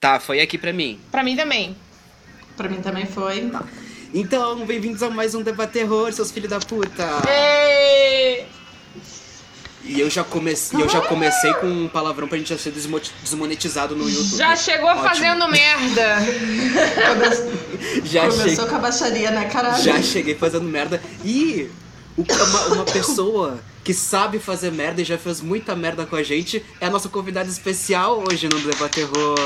Tá, foi aqui pra mim. Pra mim também. Pra mim também foi. Então, bem-vindos a mais um Debate Terror, seus filhos da puta. Ei! E eu já comecei, eu já comecei com um palavrão pra gente já ser desmo- desmonetizado no YouTube. Já chegou Ótimo. fazendo merda. Já Começou cheguei, com a baixaria, né, caralho? já cheguei fazendo merda. E uma, uma pessoa que sabe fazer merda e já fez muita merda com a gente é a nossa convidada especial hoje no Debate Terror.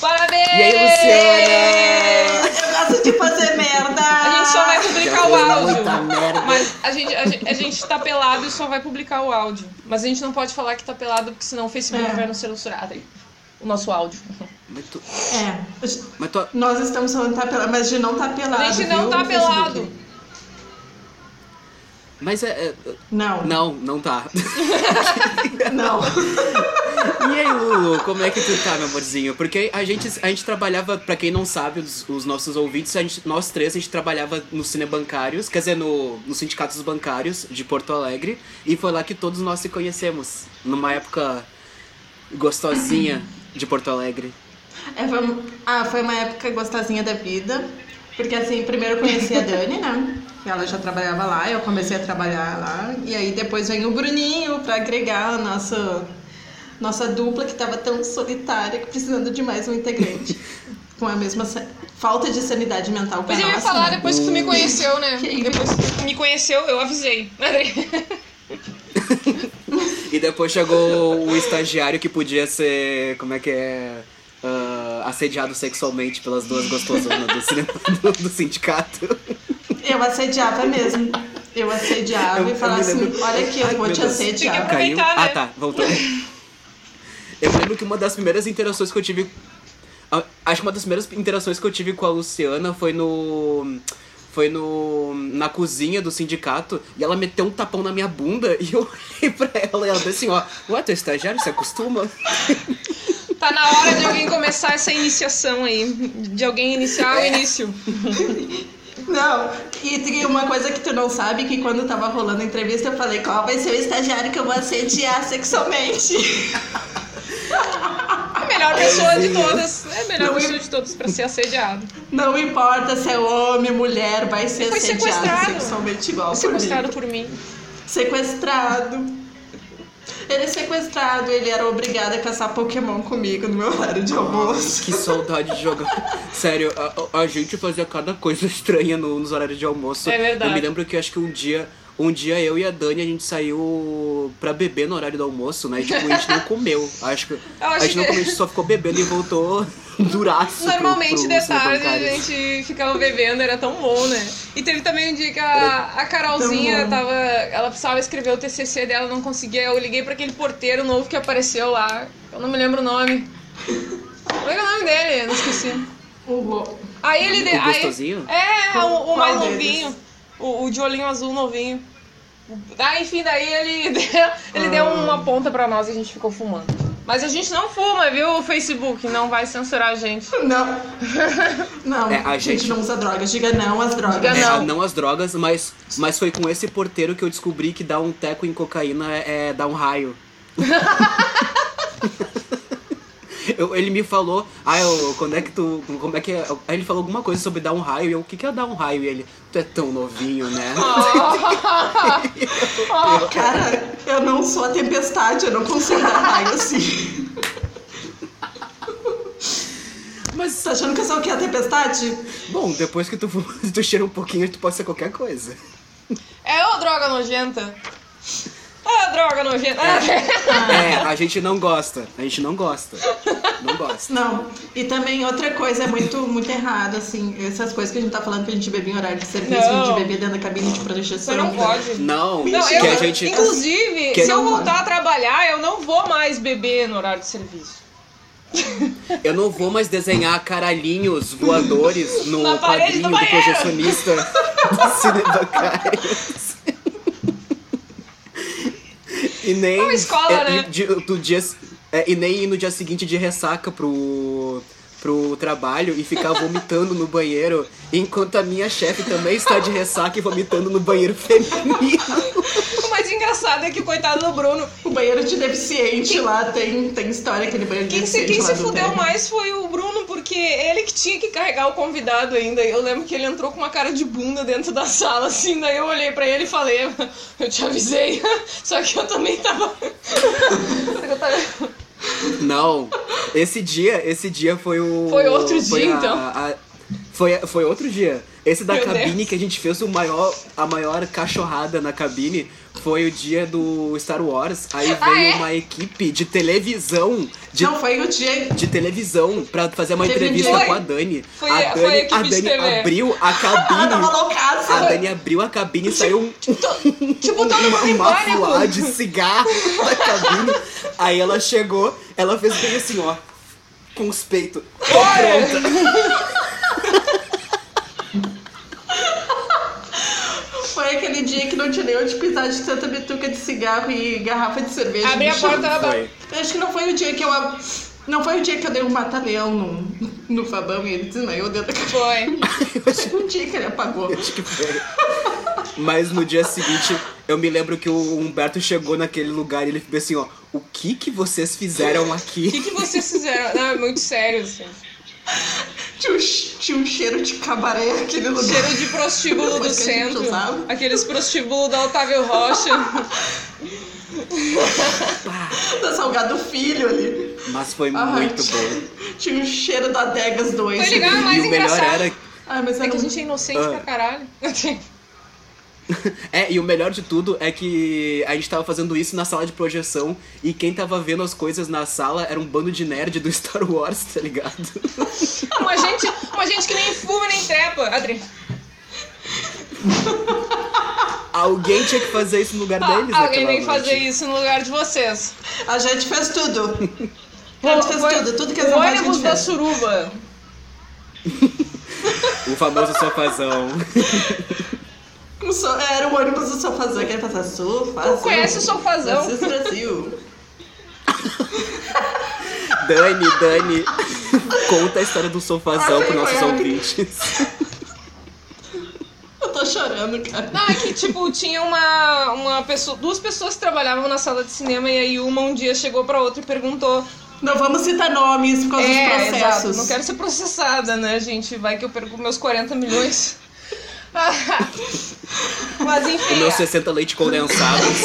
Parabéns! E aí, Luciana? Eu gosto de fazer merda! A gente só vai publicar o áudio. muita merda. Mas a gente, a, gente, a gente tá pelado e só vai publicar o áudio. Mas a gente não pode falar que tá pelado, porque senão o Facebook É. vai nos censurar aí. O nosso áudio. Mas tu, É, mas tu, nós estamos falando tá pelado, mas a gente não tá pelado, A gente não viu, tá pelado. Mas é, é- Não, Não, não tá. não. E aí, Lulu, como é que tu tá, meu amorzinho? Porque a gente, a gente trabalhava, pra quem não sabe, os, os nossos ouvintes, a gente, nós três, a gente trabalhava no Cinebancários, quer dizer, no, nos sindicatos bancários de Porto Alegre, e foi lá que todos nós se conhecemos, numa época gostosinha de Porto Alegre. É, foi, ah, foi uma época gostosinha da vida. Porque assim, primeiro eu conheci a Dani, né? Que ela já trabalhava lá, eu comecei a trabalhar lá. E aí depois vem o Bruninho pra agregar a nossa, nossa dupla que tava tão solitária que precisando de mais um integrante. Com a mesma falta de sanidade mental Mas eu ia falar né? depois que tu me conheceu, né? Que Depois que tu me conheceu, eu avisei. E depois chegou o estagiário que podia ser, como é que é, ah, assediado sexualmente pelas duas gostosonas do, cinema, do, do sindicato. Eu assediava mesmo. Eu assediava Eu- e falava assim, olha aqui, eu Ai, vou te Deus. assediar. Caiu. Aproveitar, né? Ah, tá, voltou. Eu lembro que uma das primeiras interações que eu tive. Acho que uma das primeiras interações que eu tive com a Luciana foi no. Foi no. na cozinha do sindicato e ela meteu um tapão na minha bunda e eu olhei pra ela e ela disse assim, ó, ué, tu é estagiário, você acostuma? Tá na hora de alguém começar essa iniciação aí. De alguém iniciar o início. Não, e tem uma coisa que tu não sabe, que quando tava rolando a entrevista eu falei, qual vai ser o estagiário que eu vou assediar sexualmente? A melhor pessoa de todas. É a melhor Não, pessoa de todas pra ser assediado. Não importa se é homem, mulher, vai ser Foi assediado sequestrado. sexualmente igual Sequestrado por mim. por mim. Sequestrado. Ele é sequestrado, ele era obrigado a caçar Pokémon comigo no meu horário de almoço. Que saudade de jogar. Sério, a, a gente fazia cada coisa estranha no- nos horários de almoço. É verdade. Eu me lembro que acho que um dia. Um dia eu e a Dani a gente saiu pra beber no horário do almoço, né? E, tipo, a gente não comeu. Acho que. A acho gente não que- comeu, a gente só ficou bebendo e voltou duraço. Normalmente pro, pro de tarde a gente ficava bebendo, era tão bom, né? E teve também um dia que a, a Carolzinha tava. Ela precisava escrever o TCC dela, não conseguia. Eu liguei pra aquele porteiro novo que apareceu lá. Eu não me lembro o nome. Como é que é o nome dele? Eu não esqueci. O Aí ele. de- O aí-? É, o, o Qual mais deles? novinho. O, o de olhinho azul novinho. Ah, enfim, daí ele, deu, ele deu Ah. uma ponta pra nós e a gente ficou fumando. Mas a gente não fuma, viu, o Facebook? Não vai censurar a gente. Não. Não, É, a a gente gente- não usa drogas. Diga não às drogas. Diga É, não. não as drogas, mas, mas foi com esse porteiro que eu descobri que dar um teco em cocaína é, é dar um raio. Eu- ele me falou, ah, eu, quando é que tu. Como é que é? Aí ele falou alguma coisa sobre dar um raio, e eu, o que, que é dar um raio? E ele, tu é tão novinho, né? Cara, eu não sou a tempestade, eu não consigo dar raio assim. Mas, Você tá achando que eu sou o quê? A tempestade? bom, depois que tu, tu cheira um pouquinho, tu pode ser qualquer coisa. É ô droga nojenta. Ah, droga nojenta. É, a gente não gosta. A gente não gosta. Não gosta. Não. E também outra coisa é muito, muito errado, assim, essas coisas que a gente tá falando que a gente bebia em horário de serviço, que a gente bebia dentro da cabine de projeção. Não pode. Não, Não, que eu, a gente. inclusive, que- se eu voltar a trabalhar, eu não vou mais beber no horário de serviço. Eu não vou mais desenhar caralhinhos voadores no quadrinho do do, projecionista do Cinebancários. E nem. Uma escola, é, né? de- do dia, é, e nem ir no dia seguinte de ressaca pro, pro trabalho e ficar vomitando no banheiro, enquanto a minha chefe também está de ressaca e vomitando no banheiro feminino. O mais engraçado é que coitado do Bruno. O banheiro de deficiente lá tem, tem história aquele banheiro de Quem se, deficiente quem lá se do fudeu térreo. mais foi o Bruno, porque ele que tinha que carregar o convidado ainda. Eu lembro que ele entrou com uma cara de bunda dentro da sala, assim. Daí eu olhei pra ele e falei: Eu te avisei. Só que eu também tava. Não, esse dia, esse dia foi o. Foi outro dia, a- então? a- foi, foi outro dia. Esse da Meu cabine Deus. que a gente fez o maior, a maior cachorrada na cabine foi o dia do Star Wars. Aí veio Ah, é? uma equipe de televisão. De, Não, foi o dia. de televisão pra fazer uma Teve um entrevista dia- com a Dani. Foi- a foi Dani, a equipe a de Dani abriu a Ah, cabine. loucaça. A Dani abriu a cabine e saiu um, Tipo, todo mundo em uma pânico. fuá de cigarro da cabine. Aí ela chegou, ela fez bem assim, ó. Com os peitos. Tô pronta. Foi aquele dia que não tinha nem onde pisar de tanta bituca de cigarro e garrafa de cerveja. Abri no a porta. Eu Acho que não foi o dia que eu. Não foi o dia que eu dei um mata-leão no, no Fabão e ele desmaiou dentro da. Foi. Foi um dia que ele apagou. Acho que foi. Mas no dia seguinte, eu me lembro que o Humberto chegou naquele lugar e ele ficou assim, ó. O que que vocês fizeram O aqui? que, que vocês fizeram? Não, é muito sério, assim. Tinha um, tinha um cheiro de cabaré aquele lugar. Cheiro de prostíbulo do que a centro. Aqueles prostíbulos da Otávio Rocha. Da Salgado Filho ali. Mas foi Ai, muito tinha- bom. Tinha um cheiro da Degas 2. Foi legal, mas- E o melhor engraçado. era Ai, mas É era que a um... gente é inocente Ah. pra caralho. É, e o melhor de tudo é que a gente tava fazendo isso na sala de projeção e quem tava vendo as coisas na sala era um bando de nerd do Star Wars, tá ligado? Uma gente, uma gente que nem fuma nem trepa. Adri. Alguém tinha que fazer isso no lugar deles Ah, alguém tem que fazer isso no lugar de vocês. A gente fez tudo. A gente fez Foi tudo. Tudo que o as rapazes a ônibus gente da fez. suruba. O famoso sofazão. O so- Era o ônibus do sofazão, que ele passava sofazão. Tu conhece o sofazão? Francisco Brasil. Dani, Dani, conta a história do sofazão Ai, pros nossos ouvintes. Eu tô chorando, cara. Não, é que, tipo, tinha uma, uma pessoa, duas pessoas que trabalhavam na sala de cinema e aí uma um dia chegou pra outra e perguntou. Não vamos citar nomes por causa dos É, processos. exato, não quero ser processada, né, gente? Vai que eu perco meus 40 milhões. Mas enfim. Os meus 60 leite condensados.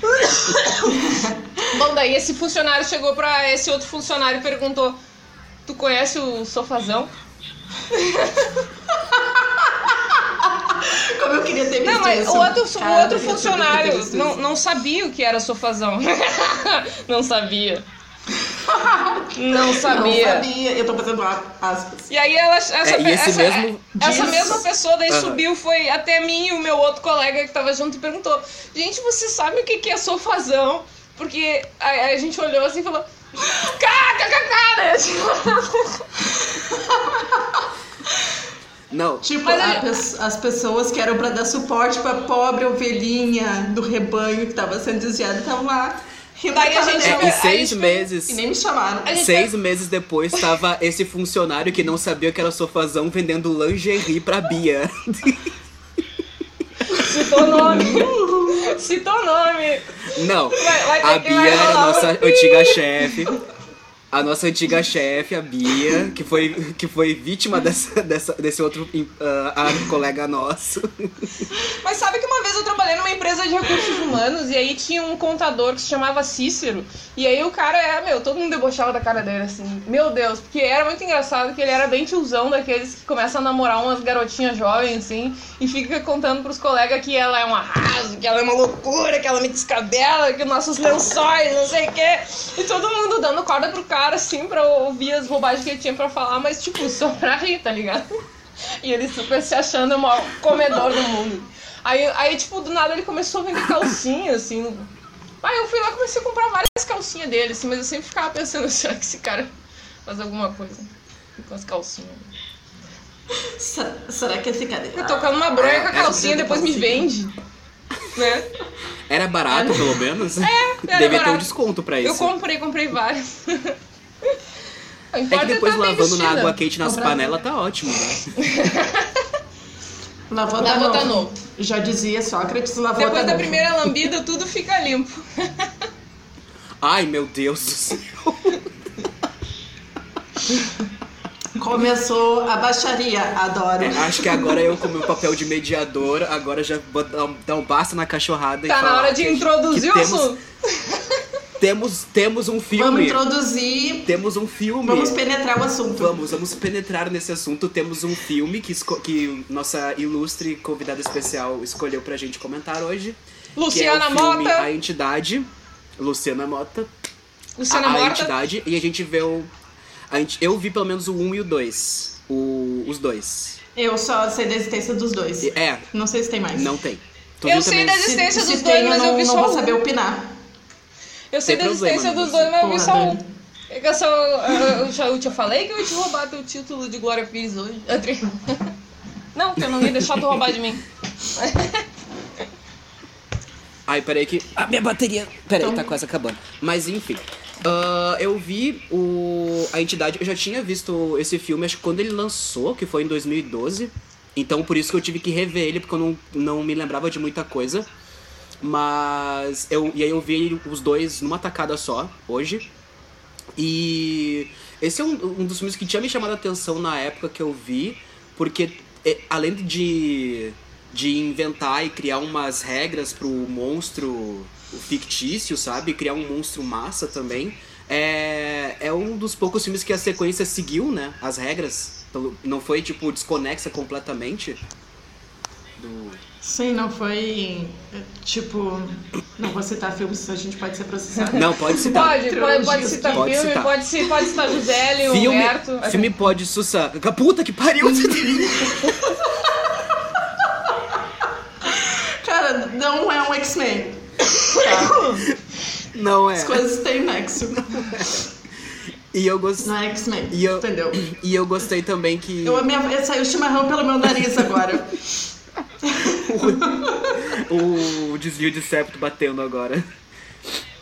Bom, daí esse funcionário chegou pra esse outro funcionário e perguntou: Tu conhece o sofazão? Como eu queria ter visto Não, mas isso. o outro, Cara, o outro funcionário não, não sabia o que era sofazão. não sabia. Não Não sabia. sabia. Eu tô fazendo a- aspas. E aí ela, essa, É, e essa, mesmo essa diz- mesma pessoa daí Aham. subiu, foi até mim e o meu outro colega que tava junto e perguntou: Gente, você sabe o que, que é sofazão? Porque a, a gente olhou assim e falou: KKKK, né? Não, Tipo, Mas a as pessoas que eram pra dar suporte pra pobre ovelhinha do rebanho que tava sendo desviada estavam lá. Rindo Daí da a gente- é, e seis gente- meses. E nem me chamaram. Seis meses depois tava esse funcionário que não sabia que era sofazão vendendo lingerie pra Bia. Citou nome. Citou nome. Não, Vai- vai a Bia era nossa antiga chefe. A nossa antiga chefe, a Bia, que foi, que foi vítima dessa, dessa, desse outro ah, colega nosso. Mas sabe que uma vez eu trabalhei numa empresa de recursos humanos e aí tinha um contador que se chamava Cícero. E aí o cara era, meu, todo mundo debochava da cara dele, assim. Meu Deus, porque era muito engraçado que ele era bem tiozão daqueles que começam a namorar umas garotinhas jovens, assim, e fica contando pros colegas que ela é um arraso, que ela é uma loucura, que ela me descabela, que nossos lençóis, não sei o quê. E todo mundo dando corda pro cara, assim, pra ouvir as bobagens que ele tinha pra falar, mas, tipo, só pra rir, tá ligado? E ele super se achando o maior comedor do mundo. Aí, aí, tipo, do nada ele começou a vender calcinha, assim. Aí eu fui lá e comecei a comprar várias calcinhas dele, assim, mas eu sempre ficava pensando, será que esse cara faz alguma coisa com as calcinhas? Será, será que esse cara. Eu tocando uma bronha com a essa calcinha, depois me vende. Né? Era barato, pelo menos? era Devia ter um barato. desconto pra Eu isso. comprei, comprei vários. É que depois tá lavando na água quente nas panelas tá ótimo, né? Lavou Lavou tá tá novo. novo. Já dizia Sócrates, lavou Depois tá da bom. primeira lambida, tudo fica limpo. Ai, meu Deus do céu. Começou a baixaria, adoro. É, acho que agora eu, com o meu papel de mediador, agora já vou dar um, um basta na cachorrada e Tá na falar hora de que- introduzir que o temos, assunto. Temos, temos um Vamos filme. introduzir, Temos um filme. vamos penetrar o assunto. Vamos, vamos penetrar nesse assunto. Temos um filme que, que nossa ilustre convidada especial escolheu pra gente comentar hoje. Luciana que é filme Mota. A Entidade. Luciana Mota. Luciana a, a Morta. Entidade. E a gente vê o... A gente, eu vi pelo menos o 1 e o 2. O, os dois. Eu só sei da existência dos dois. É, Não sei se tem mais. não tem. Tu Eu sei da Se, existência se dos tem, dois, mas eu eu não, vi não só vou um. saber opinar. Eu sei da existência problema, dos dois, mas eu vi só Porra, um. É eu só. Eu, já- eu te falei que eu ia te roubar teu título de Glória Pires hoje. Não, que eu não ia deixar tu roubar de mim. Ai, peraí que. A minha bateria. Peraí, Então- tá quase acabando. Mas enfim. Ah, eu vi o. A entidade. Eu já tinha visto esse filme, acho que quando ele lançou, que foi em 2012. Então por isso que eu tive que rever ele, porque eu não, não me lembrava de muita coisa. Mas. Eu, e aí eu vi os dois numa tacada só, hoje. E esse é um, um dos filmes que tinha me chamado a atenção na época que eu vi, porque é, além de, de inventar e criar umas regras pro monstro fictício, sabe? Criar um monstro massa também. É, é um dos poucos filmes que a sequência seguiu, né? As regras. Não foi, tipo, desconexa completamente do, Sim, não foi. é, Tipo. Não vou citar filmes, a gente pode ser processado. Não, pode citar. Pode, pode, pode citar Pode filme, citar. Pode, ci- pode citar Gisele, Filme, Humberto. filme pode sussar. Puta que pariu! Cara, não é um X-Men. Tá? Não é. As coisas têm nexo. E eu gostei. Não é X-Men. E eu- Entendeu? E eu gostei também que Eu, minha, eu saiu chimarrão pelo meu nariz agora. O desvio de septo batendo agora.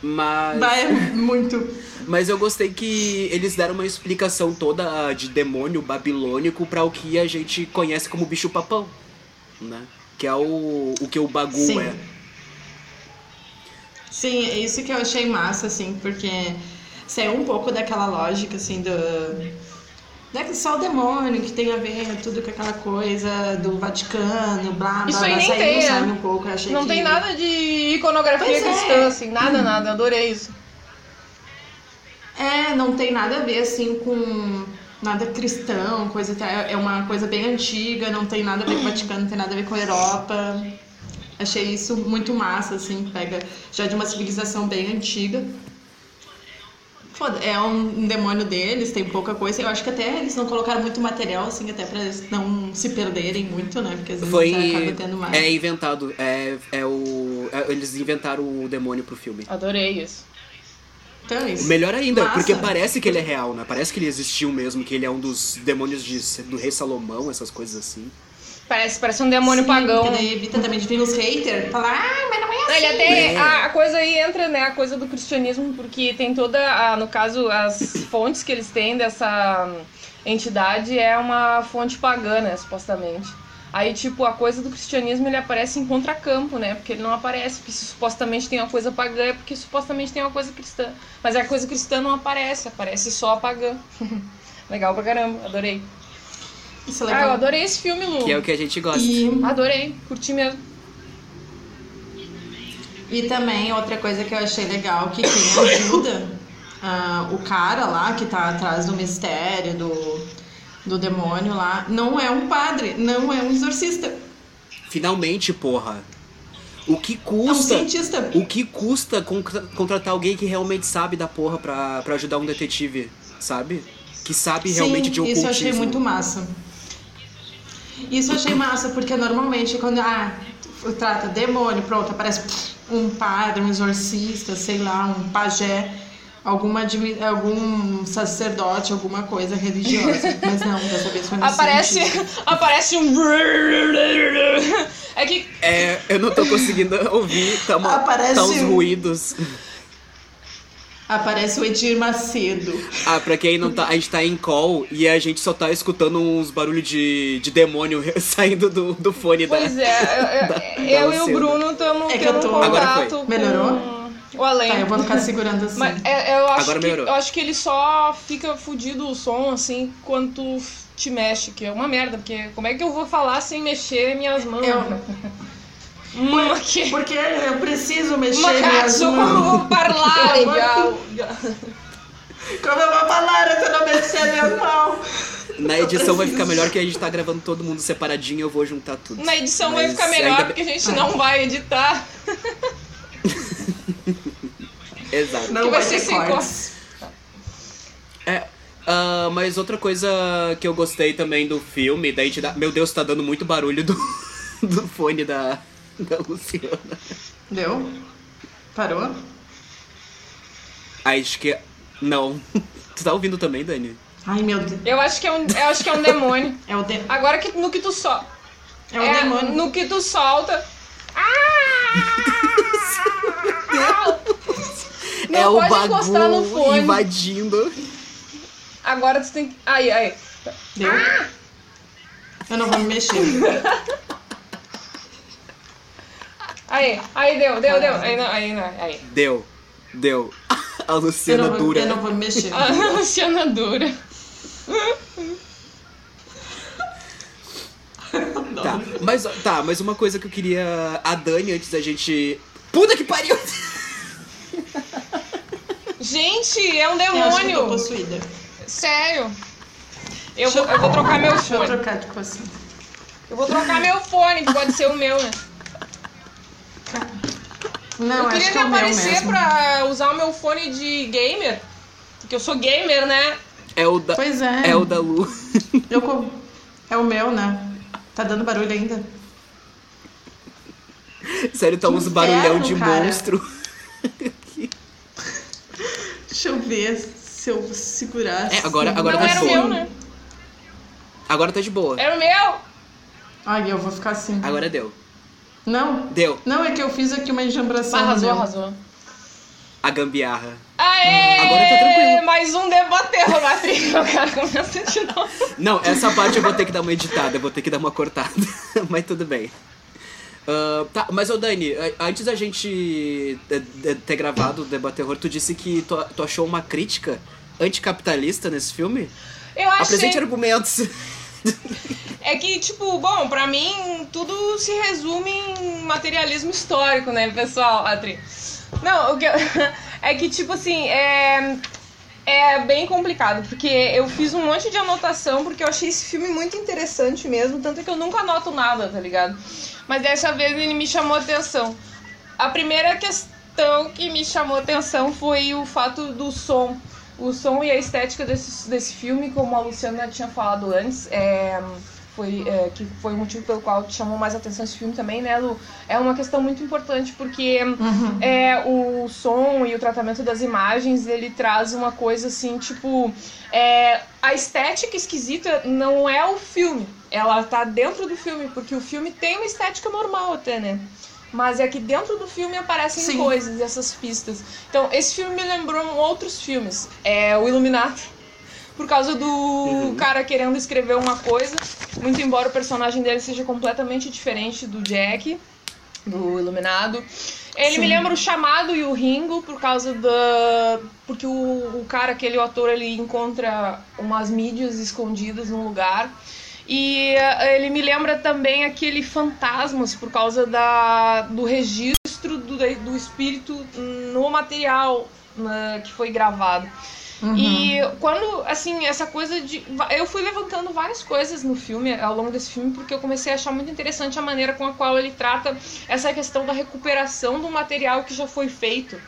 Mas, Vai muito. mas eu gostei que eles deram uma explicação toda de demônio babilônico pra o que a gente conhece como bicho papão, né? Que é o, o que o Bagu Sim. é. Sim, é isso que eu achei massa, assim, porque saiu um pouco daquela lógica, assim, do. Não é só o demônio que tem a ver tudo com aquela coisa do Vaticano, blá blá Isso blá. aí nem saiu, tem, sabe, um pouco. achei Não que... tem nada de iconografia Pois é. cristã, assim, nada, nada. Adorei isso. É, não tem nada a ver, assim, com nada cristão, coisa tal. É uma coisa bem antiga, não tem nada a ver com o Vaticano, não tem nada a ver com a Europa. Achei isso muito massa, assim, pega já de uma civilização bem antiga. Foda, é um demônio deles, tem pouca coisa. Eu acho que até eles não colocaram muito material, assim, até pra eles não se perderem muito, né? Porque às vezes Foi. acaba tendo mais. É inventado. É, é o. é- eles inventaram o demônio pro filme. Adorei isso. Então é isso. Melhor ainda, Massa. porque parece que ele é real, né? Parece que ele existiu mesmo, que ele é um dos demônios de, do rei Salomão, essas coisas assim. Parece, parece um demônio Sim, pagão. Porque daí evita também de vir os haters falar, ah, mas. Ele até. É. A, a coisa aí entra, né? A coisa do cristianismo, porque tem toda. A, no caso, as fontes que eles têm dessa hum, entidade é uma fonte pagã, né? Supostamente. Aí, tipo, a coisa do cristianismo ele aparece em contracampo, né? Porque ele não aparece, porque se supostamente tem uma coisa pagã, é porque supostamente tem uma coisa cristã. Mas a coisa cristã não aparece, aparece só a pagã. Legal pra caramba, adorei. Isso é Ah, eu legal. adorei esse filme, Lu. Que é o que a gente gosta. E, Adorei, curti mesmo. E também outra coisa que eu achei legal, que quem ajuda ah, o cara lá que tá atrás do mistério, do, do demônio lá, não é um padre, não é um exorcista. Finalmente, porra. O que É um custa. cientista. o que custa contra- contratar alguém que realmente sabe da porra pra, pra ajudar um detetive, sabe? Que sabe realmente de Sim, ocultismo. isso eu achei muito massa. Isso eu achei massa, porque normalmente quando ah, trata demônio, pronto, aparece um padre, um exorcista, sei lá, um pajé, alguma, algum sacerdote, alguma coisa religiosa. Mas não, dessa vez foi um Aparece, aparece um. É que É, eu não tô conseguindo ouvir, tá, uma, Aparece tá uns um- ruídos. Aparece o Edir Macedo. Ah, pra quem não tá. A gente tá em call e a gente só tá escutando uns barulhos de, de demônio saindo do, do fone Pois da. é, eu, da- eu da e o. Bruno estamos É que eu tendo tô- Agora contato Melhorou? o além. Tá, eu vou ficar segurando assim. Mas é, eu, acho Agora que, melhorou. eu acho que ele só fica fudido o som assim quando tu te mexe, que é uma merda, porque como é que eu vou falar sem mexer minhas mãos? Eu- né? Hum. Porque eu preciso mexer Uma minhas mãos. vou parlare, Eu vou- já. Como eu vou falar se eu não mexer minhas mãos? Na edição vai ficar melhor que a gente tá gravando todo mundo separadinho eu vou juntar tudo. Na edição vai Mas ficar melhor ainda porque a gente não vai editar. Exato. Não Que vai vai ser sem cortes. É. ah, mas outra coisa que eu gostei também do filme, da entidade. Meu Deus, tá dando muito barulho do, do fone da, da Luciana. Deu? Parou? Acho que. Não. Tu tá ouvindo também, Dani? Ai, meu Deus. Eu acho que é um, eu acho que é um demônio. É o, de... Agora que no que tu só é o demônio. no que tu solta. Não é o pode encostar no bagulho fone. invadindo. Agora tu tem que. Aí, aí. Deu? Eu não vou me mexer. Aí, aí deu, deu, deu. Aí não, aí não, aí. Deu. Deu. A Eu Luciana não, vou, dura. eu não vou me mexer. A Luciana dura. Tá. Mas, tá, mas uma coisa que eu queria. A Dani, antes da gente. Puta que pariu! Gente, é um Eu acho que eu tô demônio. possuída. Sério. Eu vou, eu vou trocar meu Deixa eu fone. trocar de coisa. Eu vou trocar meu fone, que pode ser o meu, né? Não, eu acho queria que me é o aparecer mesmo. pra usar o meu fone de gamer. Porque eu sou gamer, né? É o da. Pois é. É o da Lu. Eu co- É o meu, né? Tá dando barulho ainda? Sério, tá Que uns barulhão de cara. monstro. Deixa eu ver se eu segurar. É, agora- assim. agora não tá era o boa. meu, né? Agora tá de boa. Era o meu. Ai, eu vou ficar assim. Agora deu. Não, Deu. não, é que eu fiz aqui uma enjambração. Arrasou, meu. arrasou. A gambiarra. Aê! Agora tá tranquilo. Mais um debater, Matri. O cara começa de novo. Não, essa parte eu vou ter que dar uma editada, eu vou ter que dar uma cortada. mas tudo bem. Ah, tá, mas ô Dani, antes da gente eh, ter gravado o Debate Terror, tu disse que tu, tu achou uma crítica anticapitalista nesse filme? Eu achei. Apresente argumentos. É que, tipo, bom, pra mim tudo se resume em materialismo histórico, né, pessoal, Atri? Não, o que eu- é que, tipo assim, é. É bem complicado, porque eu fiz um monte de anotação, porque eu achei esse filme muito interessante mesmo, tanto que eu nunca anoto nada, tá ligado? Mas dessa vez ele me chamou atenção. A primeira questão que me chamou atenção foi o fato do som. O som e a estética desse, desse filme, como a Luciana tinha falado antes, é, foi, é, que foi o motivo pelo qual te chamou mais atenção esse filme também, né, Lu? É uma questão muito importante, porque Uhum. é, o som e o tratamento das imagens, ele traz uma coisa assim, tipo... É, a estética esquisita não é o filme, ela tá dentro do filme, porque o filme tem uma estética normal até, né? Mas é que dentro do filme aparecem Sim. coisas, essas pistas. Então, esse filme me lembrou outros filmes. É o Iluminado, por causa do cara querendo escrever uma coisa, muito embora o personagem dele seja completamente diferente do Jack, do Iluminado. Ele Sim. me lembra o Chamado e o Ringo por causa da porque o, o cara, aquele ator, ele encontra umas mídias escondidas num lugar. E eh, ele me lembra também aquele Fantasmas por causa da, do registro do, do espírito no material né, que foi gravado. Uhum. E quando, assim, essa coisa de. Eu fui levantando várias coisas no filme, ao longo desse filme, porque eu comecei a achar muito interessante a maneira com a qual ele trata essa questão da recuperação do material que já foi feito.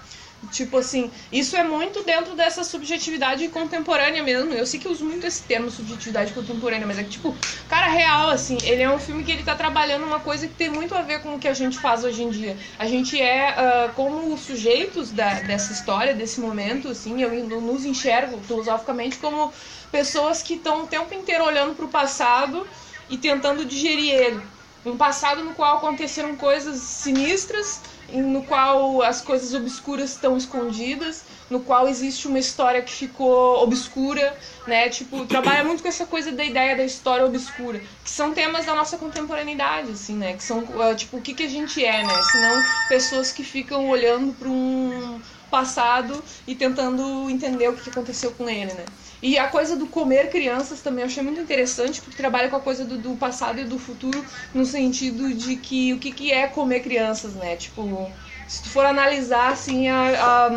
Tipo assim, isso é muito dentro dessa subjetividade contemporânea mesmo. Eu sei que eu uso muito esse termo, subjetividade contemporânea, mas é que, tipo, cara, real, assim, ele é um filme que ele tá trabalhando uma coisa que tem muito a ver com o que a gente faz hoje em dia. A gente é, ah, como sujeitos da, dessa história, desse momento, assim, eu nos enxergo filosoficamente como pessoas que estão o tempo inteiro olhando pro passado e tentando digerir ele. Um passado no qual aconteceram coisas sinistras, no qual as coisas obscuras estão escondidas, no qual existe uma história que ficou obscura, né? Tipo, trabalha muito com essa coisa da ideia da história obscura, que são temas da nossa contemporaneidade, assim, né? Que são, uh, tipo, o que, que a gente é, né? Senão pessoas que ficam olhando para um passado e tentando entender o que aconteceu com ele, né? E a coisa do comer crianças também eu achei muito interessante, porque trabalha com a coisa do, do passado e do futuro, no sentido de que o que, que é comer crianças, né? Tipo, se tu for analisar, assim, a, a,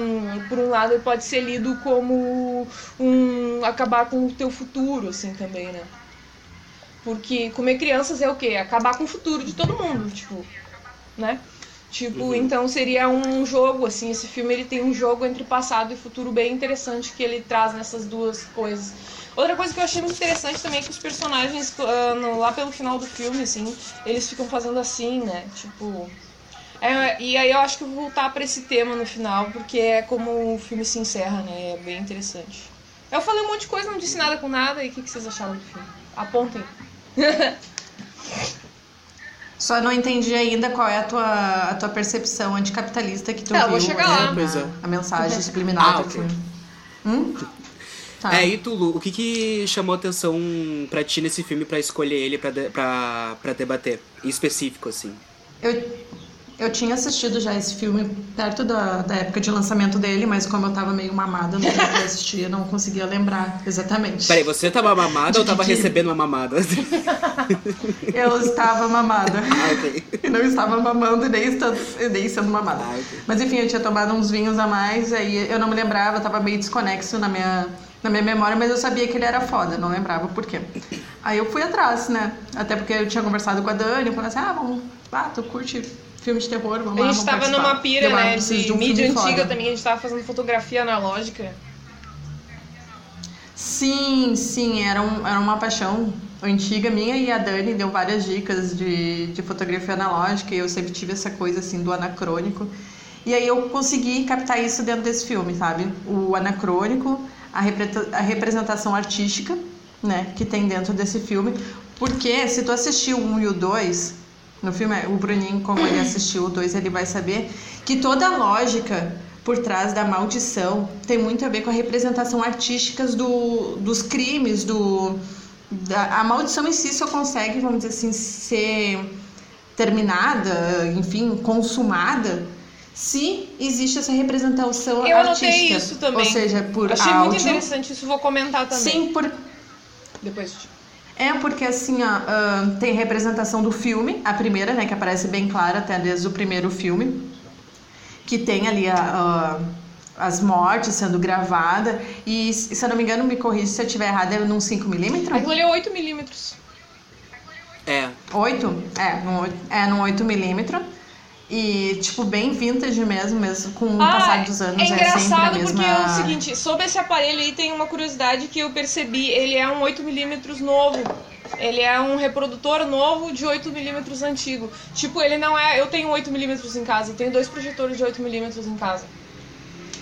por um lado, ele pode ser lido como um acabar com o teu futuro, assim, também, né? Porque comer crianças é o quê? Acabar com o futuro de todo mundo, tipo, né? Tipo, uhum. então seria um jogo, assim, esse filme ele tem um jogo entre passado e futuro bem interessante que ele traz nessas duas coisas. Outra coisa que eu achei muito interessante também é que os personagens, no, lá pelo final do filme, assim, eles ficam fazendo assim, né? Tipo. É, e aí eu acho que eu vou voltar para esse tema no final, porque é como o filme se encerra, né? É bem interessante. Eu falei um monte de coisa, não disse nada com nada, e o que, que vocês acharam do filme? Apontem. Só não entendi ainda qual é a tua, a tua percepção anticapitalista que tu é, viu. Vou chegar lá. Né, a, a mensagem subliminal ah, do okay. filme. Hum? Tá. É, e Tulu, o que, que chamou atenção pra ti nesse filme pra escolher ele pra, de, pra, pra debater? Em específico, assim. Eu, eu tinha assistido já esse filme perto da, da época de lançamento dele, mas como eu tava meio mamada no que eu assistia, não conseguia lembrar exatamente. Peraí, você tava mamada ou tava que... recebendo uma mamada? eu estava mamada. Ah, ok. E não estava mamando e nem, estando, nem sendo mamada. Ah, okay. Mas enfim, eu tinha tomado uns vinhos a mais, aí eu não me lembrava, tava meio desconexo na minha, na minha memória, mas eu sabia que ele era foda, não lembrava por quê. Aí eu fui atrás, né? Até porque eu tinha conversado com a Dani, eu falei assim, ah, vamos, ah, tu curte filme de terror, vamos lá, A gente tava numa pira, né, de, de um mídia antiga foda. também, a gente tava fazendo fotografia analógica. Sim, sim, era, um, era uma paixão antiga minha e a Dani deu várias dicas de, de fotografia analógica e eu sempre tive essa coisa assim do anacrônico. E aí eu consegui captar isso dentro desse filme, sabe? O anacrônico, a, repre a representação artística, né, que tem dentro desse filme. Porque se tu assistiu o 1 e o 2, no filme, o Bruninho, como ele assistiu o 2, ele vai saber que toda a lógica por trás da maldição tem muito a ver com a representação artística do, dos crimes, do, da, a maldição em si só consegue, vamos dizer assim, ser terminada, enfim, consumada, se existe essa representação Eu artística. Eu isso também. Ou seja, por Achei áudio. muito interessante isso, vou comentar também. Sim, por... Depois é porque assim, ó, uh, tem representação do filme, a primeira, né, que aparece bem clara até desde o primeiro filme, que tem ali a, as mortes sendo gravadas. E se eu não me engano, me corrija se eu estiver errado, é num 5mm? Aquilo ali é 8mm. É. 8? É, num, é num 8mm. E, tipo, bem vintage mesmo, mesmo com o ah, passar dos anos. É engraçado é porque é o seguinte, sobre esse aparelho aí tem uma curiosidade que eu percebi. Ele é um 8mm novo. Ele é um reprodutor novo de 8mm antigo. Tipo, ele não é. Eu tenho 8mm em casa, eu tenho dois projetores de 8mm em casa.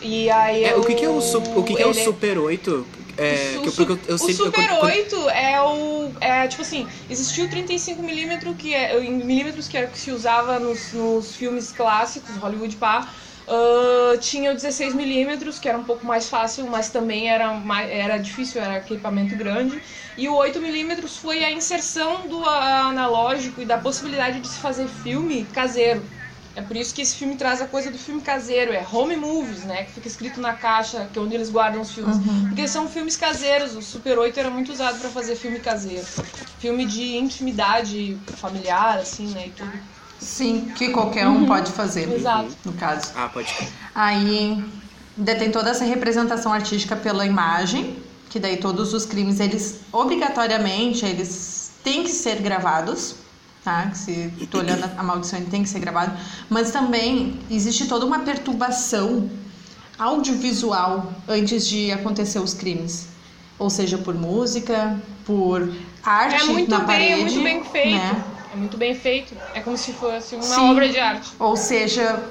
E aí. É, eu, o que, que é o, o, que, que é o Super 8? É, o, que eu, eu, o Super 8 é o. É tipo assim, existiu 35mm que é, milímetros que era que se usava nos, nos filmes clássicos, Hollywood pá. Uh, tinha o 16mm, que era um pouco mais fácil, mas também era, mais, era difícil, era equipamento grande. E o 8mm foi a inserção do analógico e da possibilidade de se fazer filme caseiro. É por isso que esse filme traz a coisa do filme caseiro, é home movies, né? Que fica escrito na caixa, que é onde eles guardam os filmes. Uhum. Porque são filmes caseiros. O Super 8 era muito usado para fazer filme caseiro. Filme de intimidade familiar, assim, né? E tudo. Sim, que qualquer um uhum. pode fazer. Exato. No caso. Ah, pode. Aí detém toda essa representação artística pela imagem, que daí todos os crimes, eles obrigatoriamente, eles têm que ser gravados tá? Se tu olhando a maldição, ele tem que ser gravado. Mas também existe toda uma perturbação audiovisual antes de acontecer os crimes. Ou seja, por música, por arte é muito na bem, parede. É muito bem feito. Né? É muito bem feito. É como se fosse uma Sim. obra de arte. Ou seja,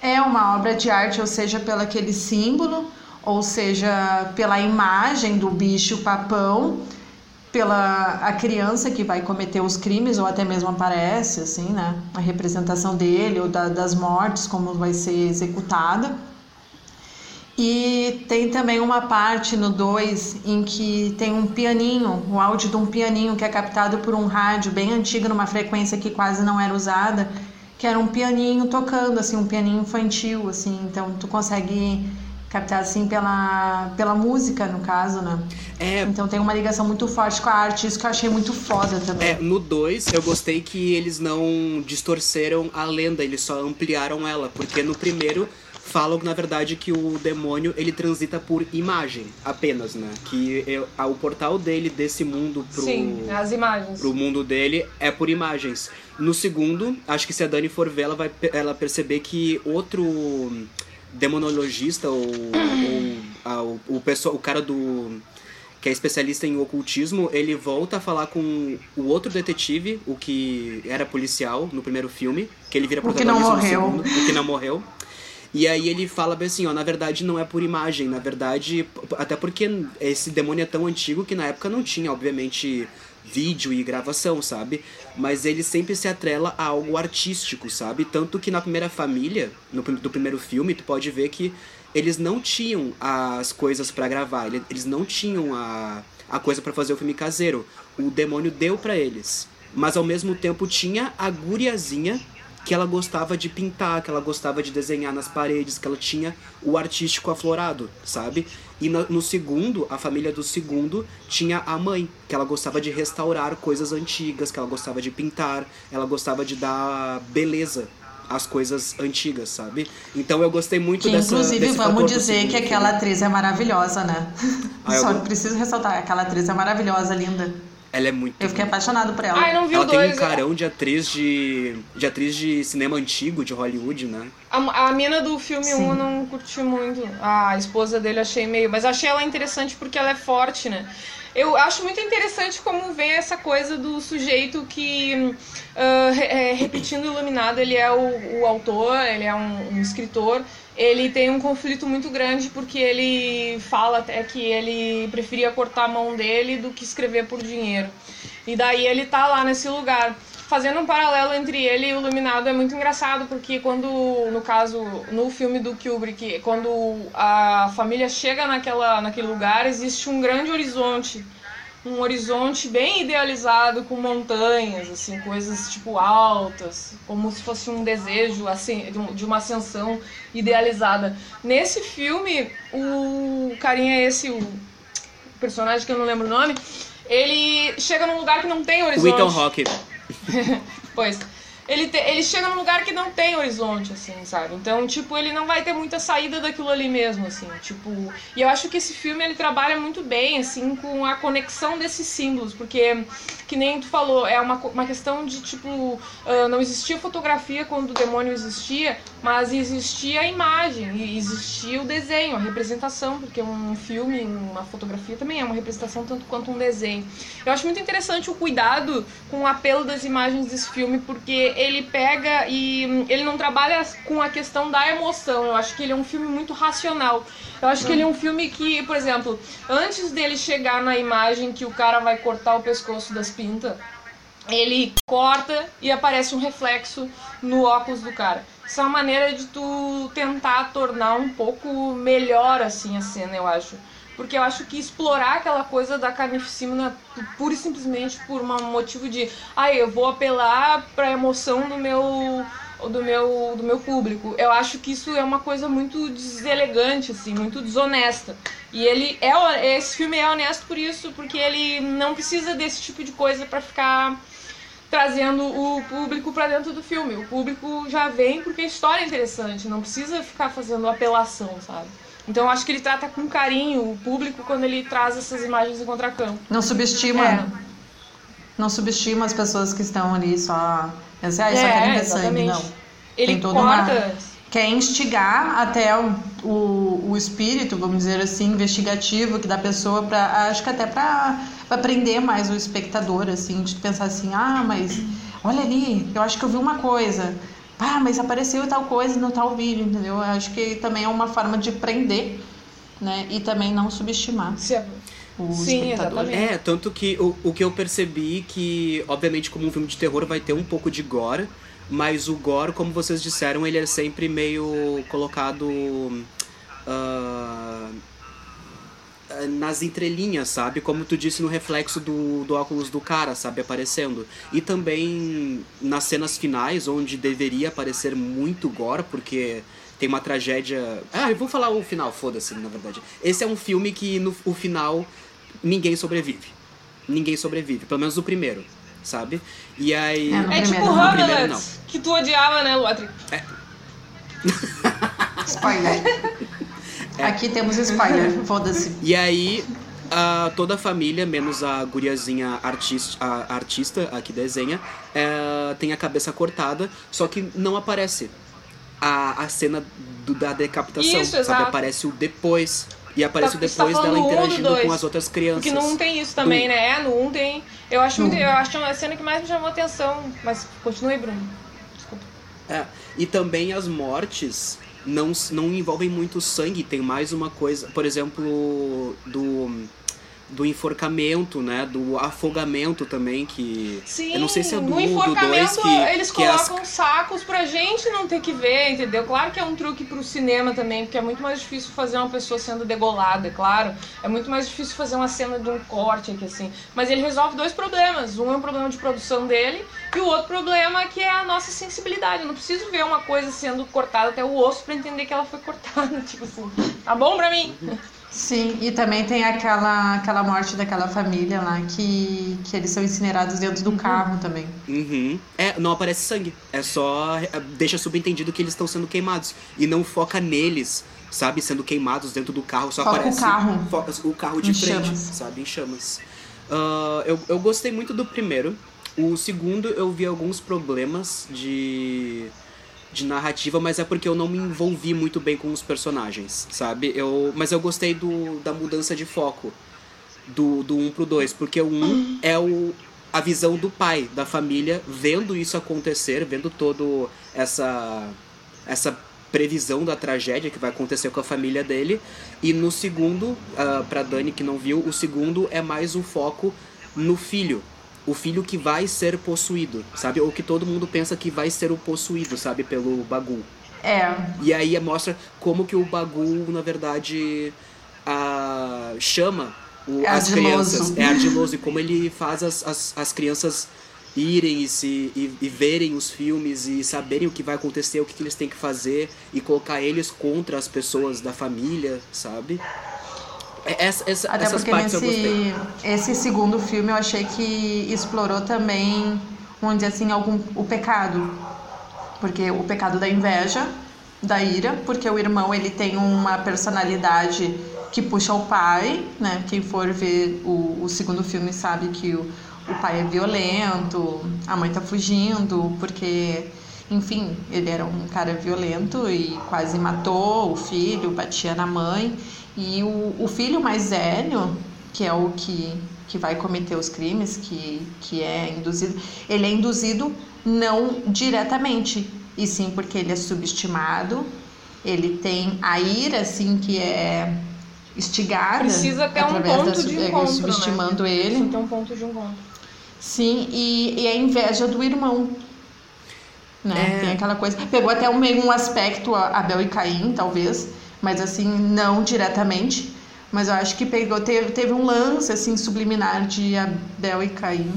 é uma obra de arte, ou seja, pelo aquele símbolo, ou seja, pela imagem do bicho papão pela a criança que vai cometer os crimes ou até mesmo aparece assim, né? A representação dele ou da, das mortes como vai ser executada. E tem também uma parte no 2 em que tem um pianinho, o áudio de um pianinho que é captado por um rádio bem antigo, numa frequência que quase não era usada, que era um pianinho tocando, assim, um pianinho infantil, assim, então tu consegue captar assim pela, pela música, no caso, né? É... Então tem uma ligação muito forte com a arte, isso que eu achei muito foda também. É, no 2 eu gostei que eles não distorceram a lenda, eles só ampliaram ela, porque no primeiro falam na verdade que o demônio ele transita por imagem apenas, né? Que eu, a, o portal dele desse mundo pro Sim, as imagens. pro mundo dele é por imagens. No segundo, acho que se a Dani for ver, ela vai ela perceber que outro demonologista ou, ou a, o, o, pessoal, o cara do que é especialista em ocultismo, ele volta a falar com o outro detetive, o que era policial no primeiro filme, que ele vira protagonista o que não morreu. no segundo, o que não morreu. E aí ele fala bem assim, ó, na verdade não é por imagem, na verdade, até porque esse demônio é tão antigo que na época não tinha, obviamente, vídeo e gravação, sabe? Mas ele sempre se atrela a algo artístico, sabe? Tanto que na primeira família, no do primeiro filme, tu pode ver que eles não tinham as coisas para gravar, eles não tinham a, a coisa para fazer o filme caseiro. O demônio deu para eles. Mas ao mesmo tempo tinha a guriazinha que ela gostava de pintar, que ela gostava de desenhar nas paredes, que ela tinha o artístico aflorado, sabe? E no, no, segundo, a família do segundo tinha a mãe, que ela gostava de restaurar coisas antigas, que ela gostava de pintar, ela gostava de dar beleza às coisas antigas, sabe? Então eu gostei muito que, dessa. Inclusive, vamos dizer que aquela atriz é maravilhosa, né? Ah, Só eu... preciso ressaltar, aquela atriz é maravilhosa, linda. Ela é muito. Eu fiquei apaixonado por ela. Ai, não vi ela o tem dois, um carão de atriz de. de atriz de cinema antigo, de Hollywood, né? A, a mina do filme 1 um eu não curti muito. a esposa dele achei meio. Mas achei ela interessante porque ela é forte, né? Eu acho muito interessante como vem essa coisa do sujeito que, uh, é, repetindo Iluminado, ele é o, o autor, ele é um, um escritor, ele tem um conflito muito grande porque ele fala até que ele preferia cortar a mão dele do que escrever por dinheiro. E daí ele tá lá nesse lugar. Fazendo um paralelo entre ele e o Iluminado é muito engraçado, porque quando, no caso, no filme do Kubrick, quando a família chega naquela, naquele lugar, existe um grande horizonte um horizonte bem idealizado com montanhas, assim, coisas tipo altas, como se fosse um desejo assim, de uma ascensão idealizada. Nesse filme, o carinha esse, o personagem que eu não lembro o nome, ele chega num lugar que não tem horizonte. Ethan Hawke. pois ele, te, ele chega num lugar que não tem horizonte, assim, sabe? Então, tipo, ele não vai ter muita saída daquilo ali mesmo, assim, tipo... E eu acho que esse filme, ele trabalha muito bem, assim, com a conexão desses símbolos, porque, que nem tu falou, é uma, uma questão de, tipo, uh, não existia fotografia quando o demônio existia, mas existia a imagem, existia o desenho, a representação, porque um filme, uma fotografia também é uma representação tanto quanto um desenho. Eu acho muito interessante o cuidado com o apelo das imagens desse filme, porque ele pega e hum, ele não trabalha com a questão da emoção. Eu acho que ele é um filme muito racional. Eu acho que ele é um filme que, por exemplo, antes dele chegar na imagem que o cara vai cortar o pescoço das pintas, ele corta e aparece um reflexo no óculos do cara. Isso é uma maneira de tu tentar tornar um pouco melhor assim a cena, eu acho. Porque eu acho que explorar aquela coisa da carnificina pura e simplesmente por um motivo de, ah, eu vou apelar pra emoção do meu do meu do meu público. Eu acho que isso é uma coisa muito deselegante assim, muito desonesta. E ele é esse filme é honesto por isso, porque ele não precisa desse tipo de coisa para ficar trazendo o público para dentro do filme. O público já vem porque a história é interessante, não precisa ficar fazendo apelação, sabe? Então eu acho que ele trata com carinho o público quando ele traz essas imagens em contracampo. Não subestima. É. Não subestima as pessoas que estão ali só. Ah, só é, querem ver sangue, não. Ele Tem toda corta... uma quer instigar até o, o, o, espírito, vamos dizer assim, investigativo que da pessoa para acho que até para aprender mais o espectador assim, de pensar assim: "Ah, mas olha ali, eu acho que eu vi uma coisa" ah, mas apareceu tal coisa no tal vídeo, entendeu? Eu acho que também é uma forma de prender, né? E também não subestimar. Sim. o Sim, exatamente. É, tanto que o, o que eu percebi que, obviamente, como um filme de terror vai ter um pouco de gore, mas o gore, como vocês disseram, ele é sempre meio colocado ah, nas entrelinhas, sabe? Como tu disse no reflexo do, do óculos do cara, sabe? Aparecendo. E também nas cenas finais, onde deveria aparecer muito gore, porque tem uma tragédia. Ah, eu vou falar o final, foda-se, na verdade. Esse é um filme que no o final ninguém sobrevive. Ninguém sobrevive, pelo menos o primeiro, sabe? E aí. É, É tipo primeiro Hamlet, que tu odiava, né, Luatri? Spoiler. Aqui temos spoiler, foda-se. E aí, a- toda a família, menos a guriazinha artista, a artista a que desenha, é, tem a cabeça cortada, só que não aparece a, a cena do- da decapitação, Isso, sabe? exato. Aparece o depois. E aparece Tá- tá depois dela um ou do interagindo com as outras crianças. Porque no 1 tem isso também, Um. né? É, no 1 tem. Eu acho, muito, Um. eu acho uma cena que mais me chamou a atenção. Mas continue, Bruno. Desculpa. É, e também as mortes não, não envolvem muito sangue, tem mais uma coisa, por exemplo, do, do enforcamento, né? Do afogamento também, que. Sim, eu não sei se é do no 1 ou do 2 enforcamento que. eles que as- colocam sacos pra gente não ter que ver, entendeu? Claro que é um truque pro cinema também, porque é muito mais difícil fazer uma pessoa sendo degolada, é claro. É muito mais difícil fazer uma cena de um corte aqui, assim. Mas ele resolve dois problemas. Um é um problema de produção dele, e o outro problema que é a nossa sensibilidade. Eu não preciso ver uma coisa sendo cortada até o osso pra entender que ela foi cortada. Tipo assim, tá bom pra mim? Sim, e também tem aquela, aquela morte daquela família lá que, que eles são incinerados dentro do carro também. Uhum. É, não aparece sangue. É só. é, Deixa subentendido que eles estão sendo queimados. E não foca neles, sabe? Sendo queimados dentro do carro. Só Foca o aparece. carro. foca o carro de Em frente, chamas. sabe? Em chamas. Ah, eu, eu gostei muito do primeiro. O segundo eu vi alguns problemas de. De narrativa, mas é porque eu não me envolvi muito bem com os personagens, sabe? Eu, mas eu gostei do, da mudança de foco do, do 1 pro 2, porque o 1 é o, a visão do pai, da família, vendo isso acontecer, vendo todo essa essa previsão da tragédia que vai acontecer com a família dele. E no segundo, ah, pra Dani que não viu, o segundo é mais um foco no filho. O filho que vai ser possuído, sabe? Ou que todo mundo pensa que vai ser o possuído, sabe? Pelo Bagu. É, E aí mostra como que o Bagu, na verdade, ah, chama o- É as crianças. É ardiloso. E como ele faz as, as, as crianças irem e, se, e, e verem os filmes e saberem o que vai acontecer, o que, que eles têm que fazer e colocar eles contra as pessoas da família, sabe? Essa, essa, até essas porque nesse esse segundo filme eu achei que explorou também, vamos dizer assim, algum, o pecado. Porque o pecado da inveja, da ira, porque o irmão ele tem uma personalidade que puxa o pai, né? Quem for ver o, o segundo filme sabe que o, o pai é violento, a mãe tá fugindo, porque, enfim, ele era um cara violento e quase matou o filho, batia na mãe. E o, o filho mais velho, que é o que, que vai cometer os crimes, que, que é induzido, ele é induzido não diretamente, e sim porque ele é subestimado, ele tem a ira, assim, que é instigada Precisa ter um ponto da, de é, encontro, subestimando né? ele. Precisa ter um ponto de encontro. Sim, e, e a inveja do irmão. Né? É. Tem aquela coisa. Pegou até um, meio um aspecto a- Abel e Caim, talvez, mas assim, não diretamente. Mas eu acho que pegou, teve, teve um lance assim subliminar de Abel e Caim,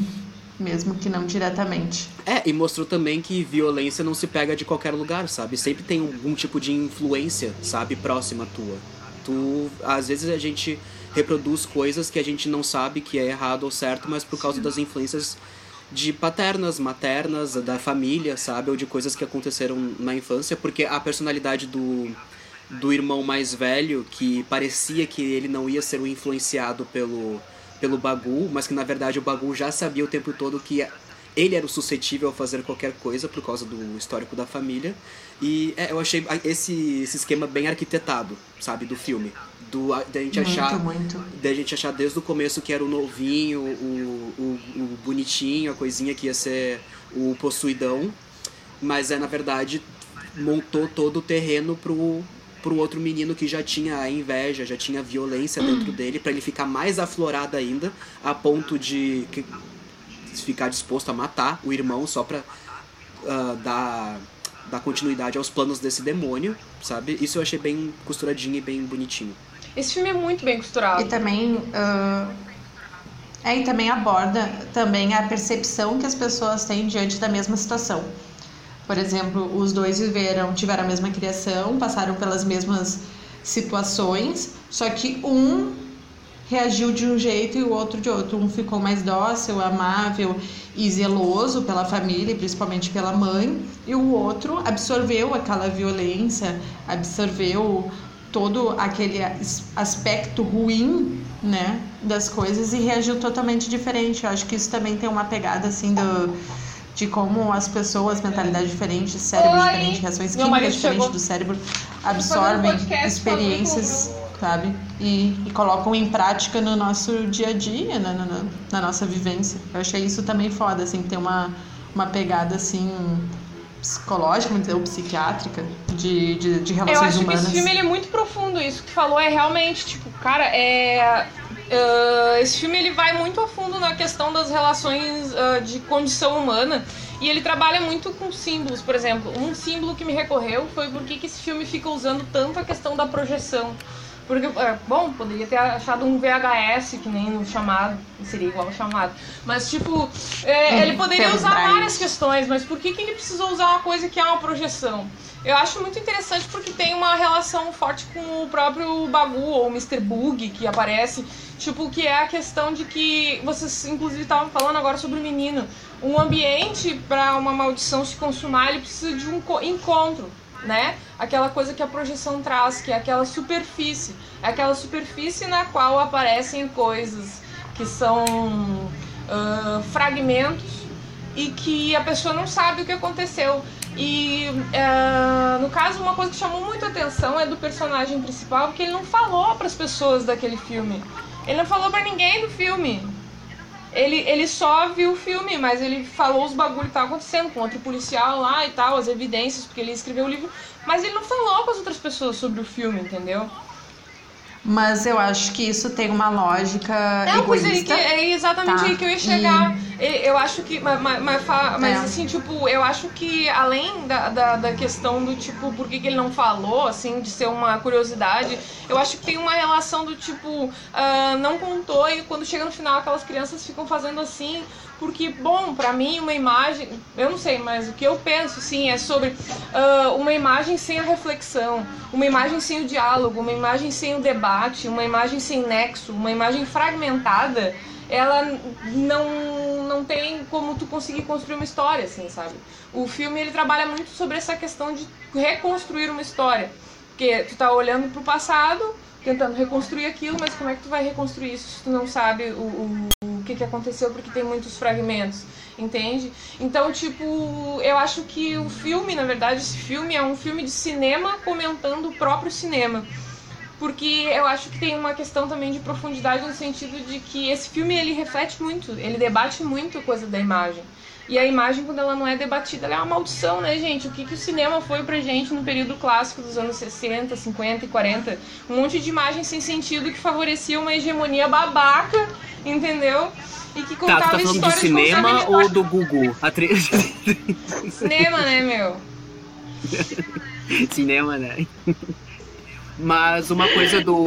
mesmo que não diretamente. É, e mostrou também que violência não se pega de qualquer lugar, sabe? Sempre tem algum tipo de influência, sabe, próxima tua. Tu, às vezes a gente reproduz coisas que a gente não sabe que é errado ou certo, mas por causa das influências de paternas, maternas, da família, sabe? Ou de coisas que aconteceram na infância, porque a personalidade do, do irmão mais velho, que parecia que ele não ia ser influenciado pelo, pelo Bagu, mas que na verdade o Bagu já sabia o tempo todo que ele era o suscetível a fazer qualquer coisa por causa do histórico da família. E é, eu achei esse, esse esquema bem arquitetado, sabe, do filme. Do, da gente Muito, achar muito. da gente achar desde o começo que era o novinho, o, o, o bonitinho, a coisinha que ia ser o possuidão, mas é na verdade montou todo o terreno pro, para um outro menino que já tinha inveja, já tinha violência dentro dele, para ele ficar mais aflorado ainda, a ponto de que- ficar disposto a matar o irmão só pra ah, dar, dar continuidade aos planos desse demônio, sabe? Isso eu achei bem costuradinho e bem bonitinho. Esse filme é muito bem costurado. E também. ah, é, e também aborda também a percepção que as pessoas têm diante da mesma situação. Por exemplo, os dois viveram, tiveram a mesma criação, passaram pelas mesmas situações, só que um reagiu de um jeito e o outro de outro. Um ficou mais dócil, amável e zeloso pela família, principalmente pela mãe, e o outro absorveu aquela violência, absorveu todo aquele as- aspecto ruim, né, das coisas e reagiu totalmente diferente. Eu acho que isso também tem uma pegada assim do de como as pessoas, mentalidade diferente, cérebro Oi! diferente, reações químicas diferentes do cérebro absorvem experiências, sabe? E, e colocam em prática no nosso dia a dia, na, na, na nossa vivência. Eu achei isso também foda, assim, ter uma, uma pegada assim psicológica, ou psiquiátrica de, de, de Eu relações acho humanas. que esse filme é muito profundo. Isso que tu falou é realmente, tipo, cara, é. Ah, esse filme ele vai muito a fundo na questão das relações ah, de condição humana e ele trabalha muito com símbolos. Por exemplo, um símbolo que me recorreu foi por que esse filme fica usando tanto a questão da projeção. Porque, é, bom, poderia ter achado um VHS, que nem no chamado, seria igual ao chamado. Mas, tipo, é, Hum, ele poderia usar várias questões, mas por que, que ele precisou usar uma coisa que é uma projeção? Eu acho muito interessante porque tem uma relação forte com o próprio Bagu ou Mr. Bug que aparece. Tipo, que é a questão de que vocês, inclusive, estavam falando agora sobre o menino. Um ambiente para uma maldição se consumar, ele precisa de um co- encontro, né? Aquela coisa que a projeção traz, que é aquela superfície. É aquela superfície na qual aparecem coisas que são ah, fragmentos e que a pessoa não sabe o que aconteceu. E ah, no caso, uma coisa que chamou muito a atenção é do personagem principal, porque ele não falou para as pessoas daquele filme. Ele não falou para ninguém do filme. Ele, ele só viu o filme, mas ele falou os bagulho que tava acontecendo com outro policial lá e tal, as evidências, porque ele escreveu o livro, mas ele não falou com as outras pessoas sobre o filme, entendeu? Mas eu acho que isso tem uma lógica Não, pois é, egoísta. que- é exatamente Tá. aí que eu ia chegar. E- Eu acho que. Mas, mas, mas É. assim, tipo, eu acho que além da, da, da questão do tipo, por que, que ele não falou, assim, de ser uma curiosidade, eu acho que tem uma relação do tipo, ah, não contou e quando chega no final aquelas crianças ficam fazendo assim. Porque, bom, pra mim uma imagem, eu não sei, mas o que eu penso, sim, é sobre ah, uma imagem sem a reflexão, uma imagem sem o diálogo, uma imagem sem o debate, uma imagem sem nexo, uma imagem fragmentada, ela não, não tem como tu conseguir construir uma história, assim, sabe? O filme, ele trabalha muito sobre essa questão de reconstruir uma história. Porque tu tá olhando pro passado, tentando reconstruir aquilo, mas como é que tu vai reconstruir isso se tu não sabe o, o que, que aconteceu porque tem muitos fragmentos, entende? Então, tipo, eu acho que o filme, na verdade, esse filme é um filme de cinema comentando o próprio cinema. Porque eu acho que tem uma questão também de profundidade no sentido de que esse filme ele reflete muito, ele debate muito a coisa da imagem. E a imagem, quando ela não é debatida, ela é uma maldição, né, gente? O que, que o cinema foi pra gente no período clássico dos anos 60, 50 e 40? Um monte de imagens sem sentido que favorecia uma hegemonia babaca, entendeu? E que Tá, contava tu tá falando do histórias com cinema ou do Google? Atriz... Cinema, né, meu? cinema, né? Mas uma coisa do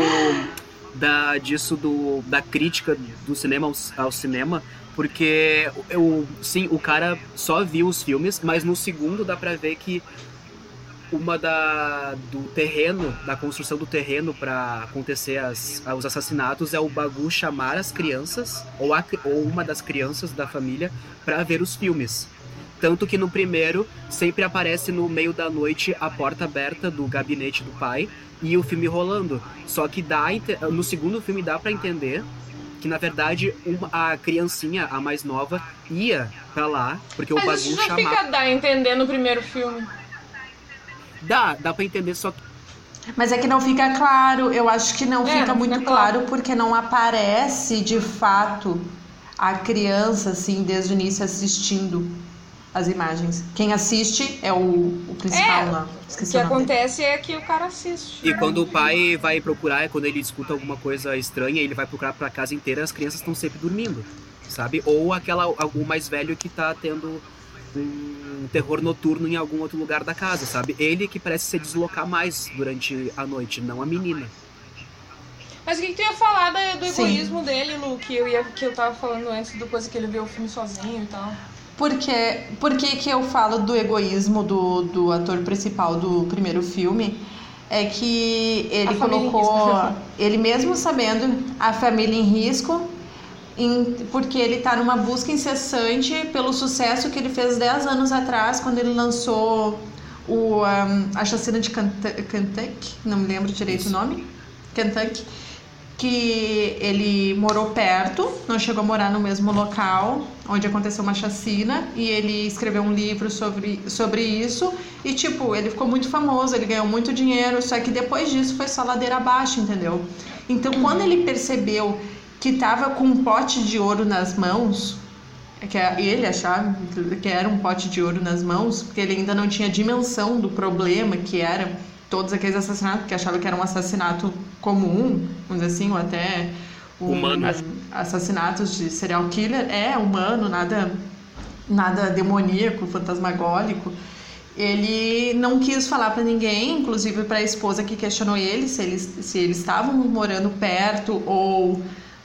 da disso do da crítica do cinema ao, ao cinema, porque eu sim, o cara só viu os filmes, mas no segundo dá pra ver que uma da do terreno, da construção do terreno pra acontecer as, os assassinatos é o Bagu chamar as crianças ou, a, ou uma das crianças da família pra ver os filmes. Tanto que no primeiro sempre aparece no meio da noite a porta aberta do gabinete do pai e o filme rolando. Só que dá no segundo filme dá pra entender que na verdade uma, a criancinha, a mais nova, ia pra lá porque o Mas Bagu isso já chamava. fica a dar a entender no primeiro filme. Dá, dá pra entender só que Mas é que não fica claro, eu acho que não É, fica não muito fica claro. claro porque não aparece de fato a criança, assim, desde o início assistindo. As imagens. Quem assiste é o, o principal É, lá. O Esqueci que o dele. acontece é que o cara assiste. E quando o pai vai procurar, é quando ele escuta alguma coisa estranha, ele vai procurar pra casa inteira, as crianças estão sempre dormindo, sabe? Ou aquela o mais velho que tá tendo um terror noturno em algum outro lugar da casa, sabe? Ele que parece se deslocar mais durante a noite, não a menina. Mas o que, que tu ia falar do Sim. egoísmo dele, Lu? Que eu, ia, que eu tava falando antes do coisa que ele vê o filme sozinho e tal. Porque, por que eu falo do egoísmo do, do ator principal do primeiro filme? É que ele A colocou, risco. ele mesmo sabendo a família em risco, em- porque ele está numa busca incessante pelo sucesso que ele fez 10 anos atrás, quando ele lançou o, um, a chacina de Kentu- Kentucky, não me lembro direito o nome, Kentucky, que ele morou perto, não chegou a morar no mesmo local onde aconteceu uma chacina e ele escreveu um livro sobre, sobre isso e tipo, ele ficou muito famoso, ele ganhou muito dinheiro, só que depois disso foi só ladeira abaixo, entendeu? Então quando ele percebeu que tava com um pote de ouro nas mãos, que ele achava que era um pote de ouro nas mãos, porque ele ainda não tinha dimensão do problema que era todos aqueles assassinatos, que achava que era um assassinato comum, vamos dizer assim, ou até um- Humano. assassinatos de serial killer, é humano, nada nada demoníaco, fantasmagólico. Ele não quis falar para ninguém, inclusive para a esposa que questionou ele se eles se eles estavam morando perto ou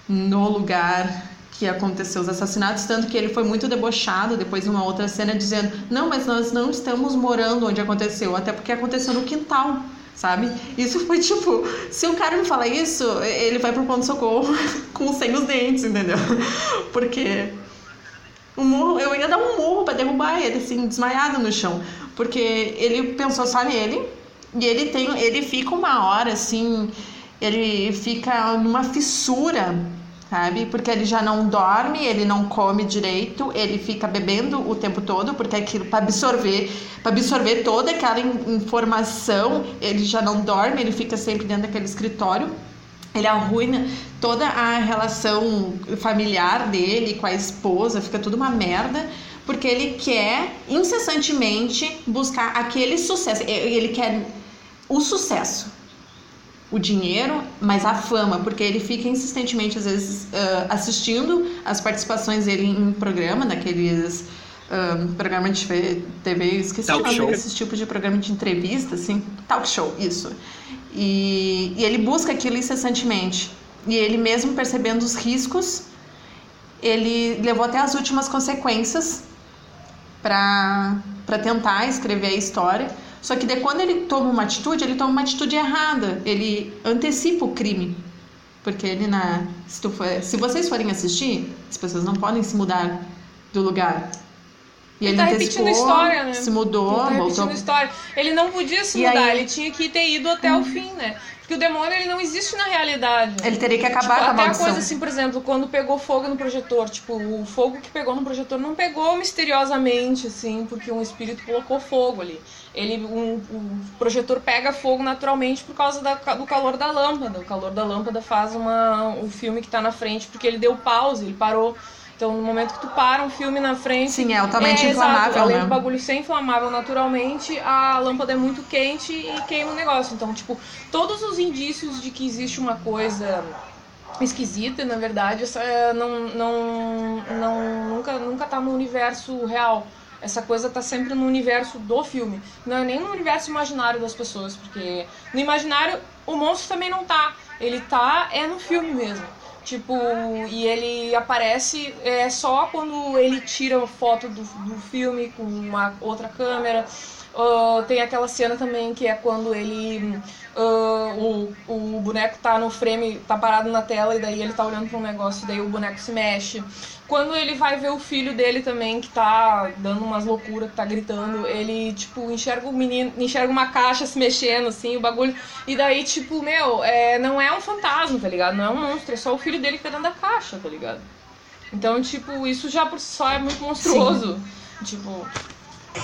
no lugar que aconteceu os assassinatos, tanto que ele foi muito debochado depois de uma outra cena dizendo: "Não, mas nós não estamos morando onde aconteceu, até porque aconteceu no quintal". Sabe? Isso foi tipo, se o cara me falar isso, ele vai pro ponto socorro com sem os dentes, entendeu? Porque um murro, eu ia dar um murro pra derrubar ele, assim, desmaiado no chão. Porque ele pensou só nele e ele tem. Ele fica uma hora, assim, ele fica numa fissura, sabe? Porque ele já não dorme, ele não come direito, ele fica bebendo o tempo todo, porque aquilo para absorver, para absorver toda aquela in- informação, ele já não dorme, ele fica sempre dentro daquele escritório. Ele arruina toda a relação familiar dele com a esposa, fica tudo uma merda, porque ele quer incessantemente buscar aquele sucesso. Ele quer o sucesso, o dinheiro, mas a fama, porque ele fica insistentemente, às vezes, ah, assistindo as participações dele em programa, daqueles ah, programas de TV, esqueci Talk o nome show. desses tipos de programa de entrevista, assim, talk show, isso. E, e ele busca aquilo incessantemente. E ele mesmo percebendo os riscos, ele levou até as últimas consequências para tentar escrever a história. Só que de quando ele toma uma atitude, ele toma uma atitude errada. Ele antecipa o crime. Porque ele na. Se, tu for, se vocês forem assistir, as pessoas não podem se mudar do lugar. E Ele ele, tá antecipou, repetindo história, né? se mudou, Ele tá voltou. história. Ele não podia se E mudar, aí- Hum. ele tinha que ter ido até o fim, né? Porque o demônio ele não existe na realidade. Ele teria que acabar Tipo, com a até maldição. coisa assim, por exemplo, quando pegou fogo no projetor, tipo, o fogo que pegou no projetor não pegou misteriosamente, assim, porque um espírito colocou fogo ali. Ele, um, o projetor pega fogo naturalmente por causa da- do calor da lâmpada. O calor da lâmpada faz uma, o filme que tá na frente, porque ele deu pause, ele parou. Então, no momento que tu para um filme na frente, Sim, é altamente é, inflamável, Exato. Além né? do bagulho ser inflamável naturalmente, a lâmpada é muito quente e queima o negócio. Então, tipo, todos os indícios de que existe uma coisa esquisita, na verdade, é, não, não, não, nunca, nunca tá no universo real. Essa coisa tá sempre no universo do filme. Não é nem no universo imaginário das pessoas, porque no imaginário o monstro também não tá. Ele tá é no filme mesmo. Tipo, e ele aparece é só quando ele tira foto do, do filme com uma outra câmera. Ah, tem aquela cena também que é quando ele. Ah, o, o boneco tá no frame, tá parado na tela e daí ele tá olhando pra um negócio e daí o boneco se mexe. Quando ele vai ver o filho dele também, que tá dando umas loucuras, que tá gritando, ele, tipo, enxerga o menino, enxerga uma caixa se mexendo, assim, o bagulho. E daí, tipo, meu, é, não é um fantasma, tá ligado? Não é um monstro, é só o filho dele que tá dentro da caixa, tá ligado? Então, tipo, isso já por si só é muito monstruoso. Tipo,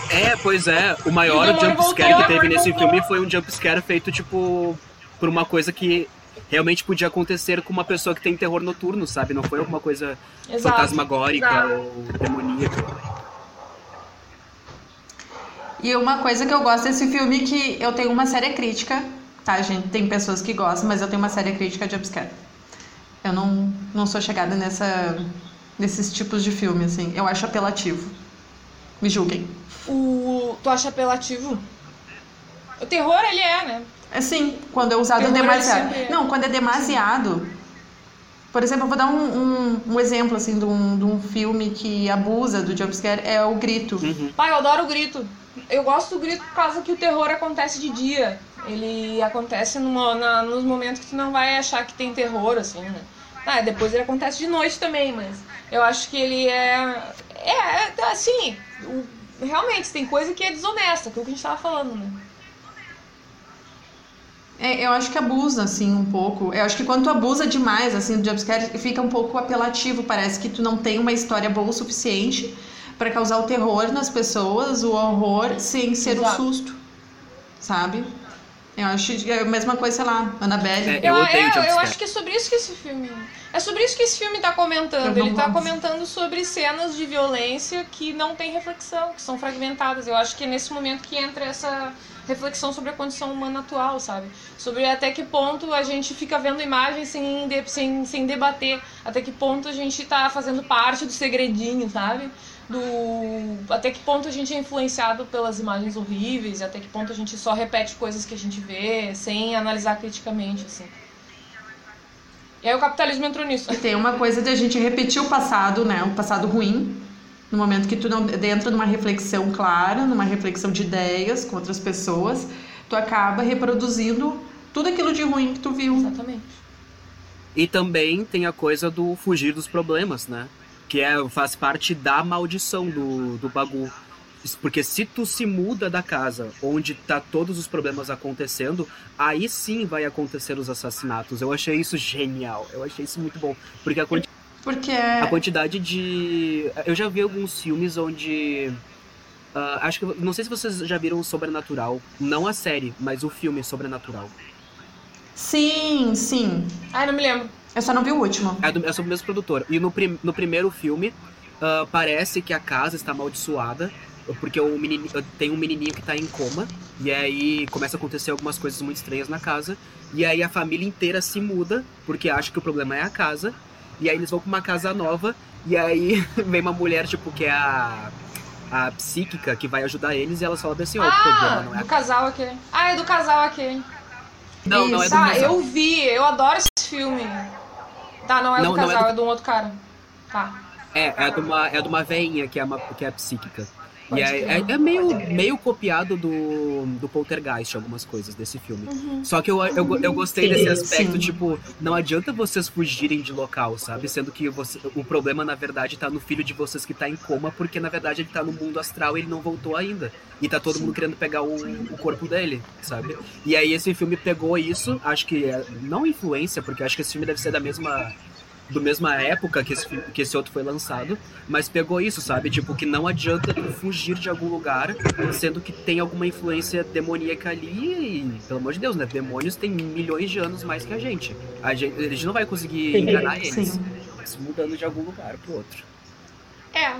É, pois é. O maior jumpscare que teve nesse voltou. filme foi um jumpscare feito, tipo, por uma coisa que realmente podia acontecer com uma pessoa que tem terror noturno, sabe? Não foi alguma coisa Exato, fantasmagórica exato. ou demoníaca. E uma coisa que eu gosto desse filme é que eu tenho uma séria crítica, tá, gente? Tem pessoas que gostam, mas eu tenho uma séria crítica de Upscare. Eu não, não sou chegada nessa, nesses tipos de filme, assim. Eu acho apelativo. Me julguem. O... Tu acha apelativo? O terror, ele é, né? Assim, quando é usado Terror, demasiado. ele sempre é. Não, quando é demasiado. Por exemplo, eu vou dar um, um, um exemplo assim de um, de um filme que abusa do jumpscare, é o Grito. Pai, eu adoro o grito. Eu gosto do grito por causa que o terror acontece de dia. Ele acontece numa, na- nos momentos que tu não vai achar que tem terror, assim, né? Ah, depois ele acontece de noite também, mas eu acho que ele é. É, é, assim. O- realmente, tem coisa que é desonesta, que é o que a gente tava falando, né? É, eu acho que abusa, assim, um pouco. Eu acho que quando tu abusa demais, assim, do jumpscare, fica um pouco apelativo. Parece que tu não tem uma história boa o suficiente pra causar o terror nas pessoas, o horror, sem ser o Exato. susto. Sabe? Eu acho que é a mesma coisa, sei lá, Annabelle. É, Eu odeio eu, jumpscare. acho que é sobre isso que esse filme. É sobre isso que esse filme tá comentando. Eu Ele tá comentando sobre cenas de violência que não tem reflexão, que são fragmentadas. Eu acho que é nesse momento que entra essa reflexão sobre a condição humana atual, sabe? Sobre até que ponto a gente fica vendo imagens sem, de- sem, sem debater. Até que ponto a gente tá fazendo parte do segredinho, sabe? Do... Até que ponto a gente é influenciado pelas imagens horríveis, até que ponto a gente só repete coisas que a gente vê sem analisar criticamente, assim. E aí o capitalismo entrou nisso. E tem uma coisa de a gente repetir o passado, né? O passado ruim. No momento que tu não entra numa reflexão clara, numa reflexão de ideias com outras pessoas, tu acaba reproduzindo tudo aquilo de ruim que tu viu. Exatamente. E também tem a coisa do fugir dos problemas, né? Que é, faz parte da maldição do, do bagulho. Porque se tu se muda da casa onde tá todos os problemas acontecendo, aí sim vai acontecer os assassinatos. Eu achei isso genial. Eu achei isso muito bom. Porque a, quanti- Porque a quantidade de. Eu já vi alguns filmes onde. ah, acho que. Não sei se vocês já viram o Sobrenatural. Não a série, mas o filme Sobrenatural. sim, sim. Ai, não me lembro. Eu só não vi o último. É, do, é sobre o mesmo produtor. E no, prim- no primeiro filme, ah, parece que a casa está amaldiçoada, porque o menini- tem um menininho que tá em coma, e aí começa a acontecer algumas coisas muito estranhas na casa, e aí a família inteira se muda, porque acha que o problema é a casa, e aí eles vão pra uma casa nova, e aí vem uma mulher, tipo, que é a, a psíquica, que vai ajudar eles, e ela fala assim, ó, o problema Ah, não é do casal aquele. Ah, é do casal aquele. Não, não é do ah, casal. eu vi, eu adoro esse filme. Tá, não é Não, do é casal, do- é de um outro cara. Tá. É, é de uma, é de uma veinha que é, uma, que é psíquica. E é, é, é meio, meio copiado do, do Poltergeist, algumas coisas desse filme. Uhum. Só que eu, eu, eu gostei Sim, desse aspecto, sim. tipo, não adianta vocês fugirem de local, sabe? Sendo que você, o problema, na verdade, tá no filho de vocês que tá em coma, porque na verdade ele tá no mundo astral e ele não voltou ainda. E tá todo mundo querendo pegar o, o corpo dele, sabe? E aí esse filme pegou isso, acho que é, não influência, porque acho que esse filme deve ser da mesma do mesma época que esse, que esse outro foi lançado, mas pegou isso, sabe? Tipo, que não adianta tu fugir de algum lugar, sendo que tem alguma influência demoníaca ali e, pelo amor de Deus, né? Demônios têm milhões de anos mais que a gente. A gente, a gente não vai conseguir enganar eles. Sim. Se mudando de algum lugar pro outro. É.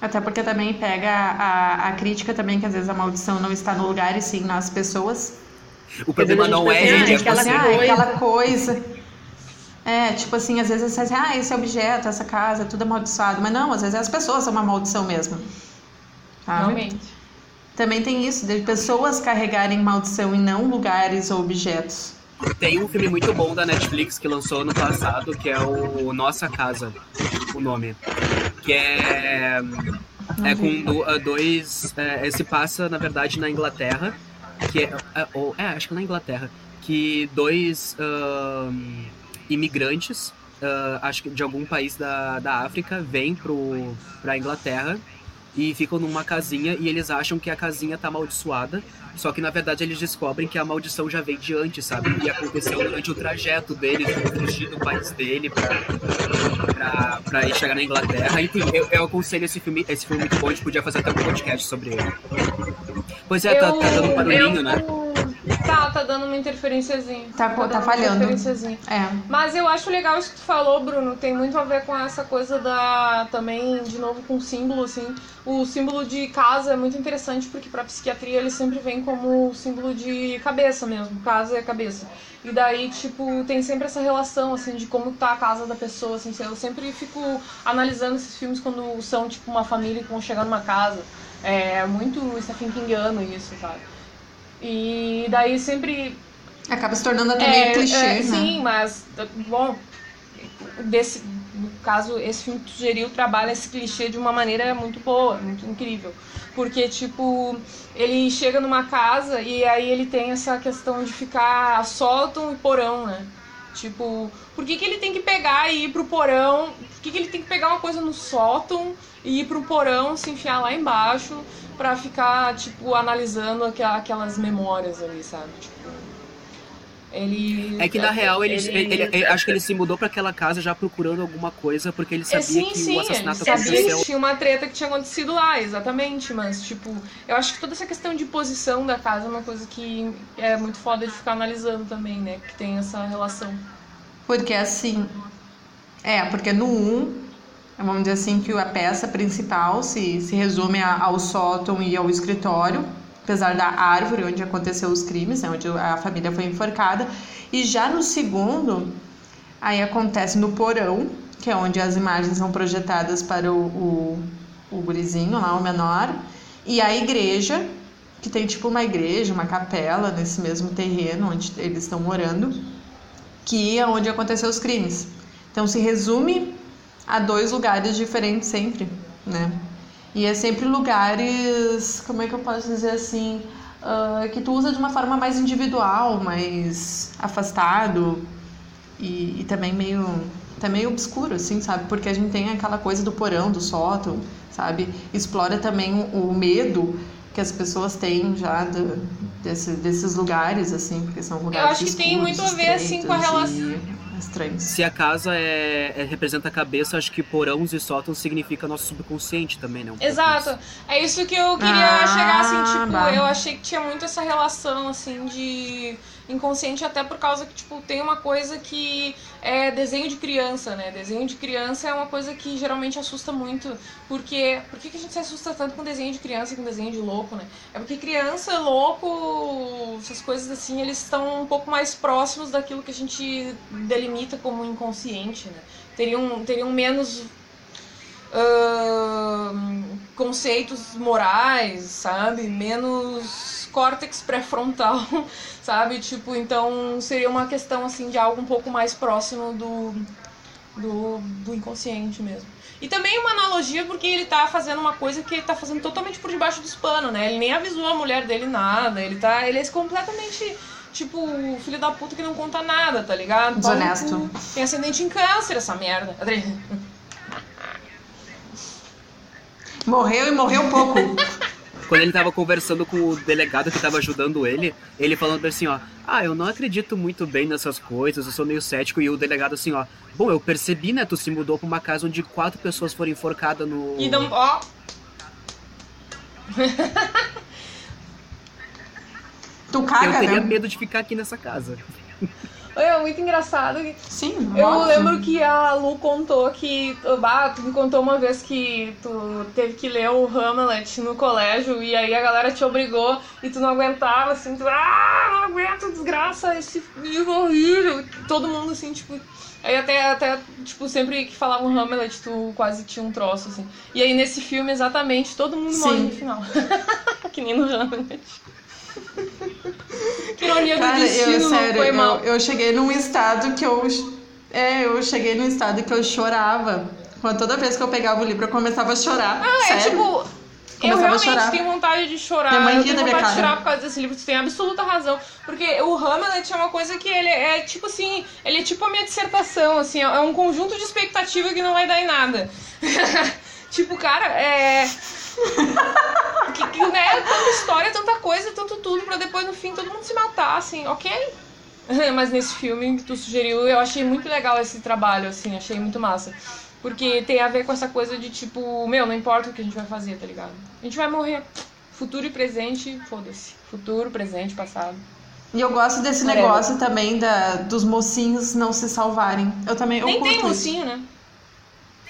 Até porque também pega a, a crítica também, que às vezes a maldição não está no lugar e sim nas pessoas. O problema não é ah, é aquela. Ah, coisa. aquela coisa. É, tipo assim, às vezes você diz, ah, esse objeto, essa casa, tudo amaldiçoado. Mas não, às vezes as pessoas são uma maldição mesmo. Sabe? Realmente. Também tem isso, de pessoas carregarem maldição e não lugares ou objetos. Tem um filme muito bom da Netflix que lançou ano passado, que é o Nossa Casa, o nome. Que é. É com ah, dois. É, se passa, na verdade, na Inglaterra. Que é, é, ou- é, acho que na Inglaterra. Que dois ahn, imigrantes, ah, acho que de algum país da, da África, vêm pro, pra Inglaterra e ficam numa casinha e eles acham que a casinha tá amaldiçoada. Só que na verdade eles descobrem que a maldição já veio de antes, sabe? E aconteceu durante o trajeto deles, de fugir do país dele pra, pra, chegar na Inglaterra. Enfim, eu, eu aconselho esse filme, esse filme é muito bom, a gente podia fazer até um podcast sobre ele. Pois é, tá, tá dando um barulhinho, né? Tá, tá dando uma interferenciazinha. Tá, tá, dando falhando. Uma interferenciazinha. É. Mas eu acho legal isso que tu falou, Bruno. Tem muito a ver com essa coisa da. Também, de novo, com o símbolo, assim. O símbolo de casa é muito interessante porque pra psiquiatria ele sempre vem como símbolo de cabeça mesmo. Casa é cabeça. E daí, tipo, tem sempre essa relação, assim, de como tá a casa da pessoa, assim. Eu sempre fico analisando esses filmes quando são, tipo, uma família que vão chegar numa casa. É muito Stephen Kingiano isso, sabe? E daí sempre Acaba se tornando até meio clichê, é, né? Sim, mas, bom, desse, no caso, esse filme que tu sugeriu trabalha esse clichê de uma maneira muito boa, muito incrível. Porque, tipo, ele chega numa casa e aí ele tem essa questão de ficar sótão e porão, né? Tipo, por que, que ele tem que pegar e ir pro porão? Por que, que ele tem que pegar uma coisa no sótão e ir pro porão, se enfiar lá embaixo pra ficar, tipo, analisando aqua- aquelas memórias ali, sabe? Tipo, ele. É que na real ele, ele, ele- acho que ele se mudou pra aquela casa já procurando alguma coisa porque ele É, sabia sim, que sim, o assassinato ele sabia aconteceu. que tinha uma treta que tinha acontecido lá, exatamente, mas, tipo, eu acho que toda essa questão de posição da casa é uma coisa que é muito foda de ficar analisando também, né, que tem essa relação. Porque assim. É, porque no 1, vamos dizer assim, que a peça principal se, se resume a- ao sótão e ao escritório, apesar da árvore onde aconteceu os crimes, né, onde a família foi enforcada. E já no segundo, aí acontece no porão, que é onde as imagens são projetadas para o, o, o gurizinho lá, o menor, e a igreja, que tem tipo uma igreja, uma capela nesse mesmo terreno onde eles estão morando que é onde aconteceu os crimes. Então se resume a dois lugares diferentes sempre, né? E é sempre lugares, como é que eu posso dizer assim, ah, que tu usa de uma forma mais individual, mais afastado e, e também meio, até meio obscuro, assim, sabe? Porque a gente tem aquela coisa do porão, do sótão, sabe? Explora também o, medo que as pessoas têm já do, desse, desses lugares, assim, porque são lugares acho que tem muito a ver, assim, com a relação- e Estranhos. Se a casa é, é- representa a cabeça, acho que porões e sótãos significa nosso subconsciente também, né? Um Exato. isso. É isso que eu queria Ah, chegar, assim, tipo, bah. eu achei que tinha muito essa relação, assim, de inconsciente, até por causa que, tipo, tem uma coisa que é desenho de criança, né? Desenho de criança é uma coisa que geralmente assusta muito, porque... Por que, que a gente se assusta tanto com desenho de criança e com desenho de louco, né? É porque criança, louco, essas coisas assim, eles estão um pouco mais próximos daquilo que a gente delimita como inconsciente, né? Teriam, teriam menos ahn, conceitos morais, sabe? Menos córtex pré-frontal, sabe? Tipo, então seria uma questão assim de algo um pouco mais próximo do, do, do inconsciente mesmo. E também uma analogia porque ele tá fazendo uma coisa que ele tá fazendo totalmente por debaixo dos panos, né? Ele nem avisou a mulher dele nada, ele tá. Ele é completamente. Tipo, o filho da puta que não conta nada, tá ligado? Desonesto. Tem ascendente em câncer essa merda. Morreu e morreu pouco. Quando ele tava conversando com o delegado que tava ajudando ele, ele falando assim, ó, ah, eu não acredito muito bem nessas coisas, eu sou meio cético, e o delegado assim, ó, bom, eu percebi, né, tu se mudou pra uma casa onde quatro pessoas foram enforcadas no... E não. Ó, Tu Eu caga, teria né? medo de ficar aqui nessa casa. É muito engraçado. Sim, Eu óbvio. lembro que a Lu contou que. Ah, tu me contou uma vez que tu teve que ler o Hamlet no colégio e aí a galera te obrigou e tu não aguentava, assim, tu. Ah, não aguento, desgraça, esse livro horrível. Todo mundo, assim, tipo. Aí até, até, tipo, sempre que falavam Hamlet, tu quase tinha um troço, assim. E aí nesse filme, exatamente, todo mundo morre Sim. no final. que nem no Hamlet. que ironia do Cara, destino, eu, sério, foi mal. eu, eu cheguei num estado que eu. É, eu cheguei num estado que eu chorava. Quando toda vez que eu pegava o livro, eu começava a chorar. Ah, é sério. tipo. Eu Começava a realmente chorar. tenho vontade de chorar. Minha mãe eu tenho vontade de chorar por causa desse livro. Tu tem absoluta razão. Porque o Hamlet é uma coisa que ele é tipo assim. Ele é tipo a minha dissertação, assim. É um conjunto de expectativa que não vai dar em nada. tipo, cara, é. que, que, né, tanta história, tanta coisa, tanto tudo, pra depois no fim todo mundo se matar, assim, ok? Mas nesse filme que tu sugeriu, eu achei muito legal esse trabalho, assim, achei muito massa. Porque tem a ver com essa coisa de tipo, meu, não importa o que a gente vai fazer, tá ligado? A gente vai morrer. Futuro e presente, foda-se. Futuro, presente, passado. E eu gosto desse negócio também da, dos mocinhos não se salvarem. Eu também eu Nem curto tem isso. mocinho, né?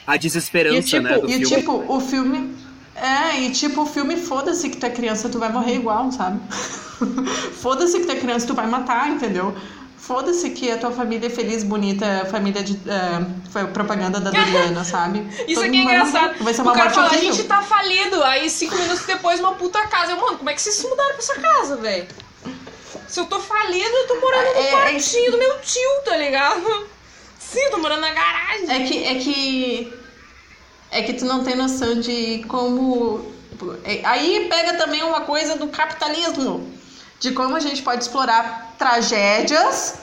A desesperança, E tipo, né, do e filme. tipo, o filme. É, e tipo, o filme, foda-se que tu é criança, tu vai morrer igual, sabe? foda-se que tu é criança, tu vai matar, entendeu? Foda-se que a tua família é feliz, bonita, família de. é, foi propaganda da Doriana, sabe? Isso Todo aqui é mundo vai engraçado. Vai ser o uma cara morte fala, a gente tá falido. Aí cinco minutos depois, uma puta casa. Eu, mano, como é que vocês se mudaram pra essa casa, velho? Se eu tô falido, eu tô morando no É, é- quartinho do meu tio, tá ligado? Sim, tô morando na garagem. É que, é que. É que tu não tem noção de como. é- Aí pega também uma coisa do capitalismo. De como a gente pode explorar tragédias.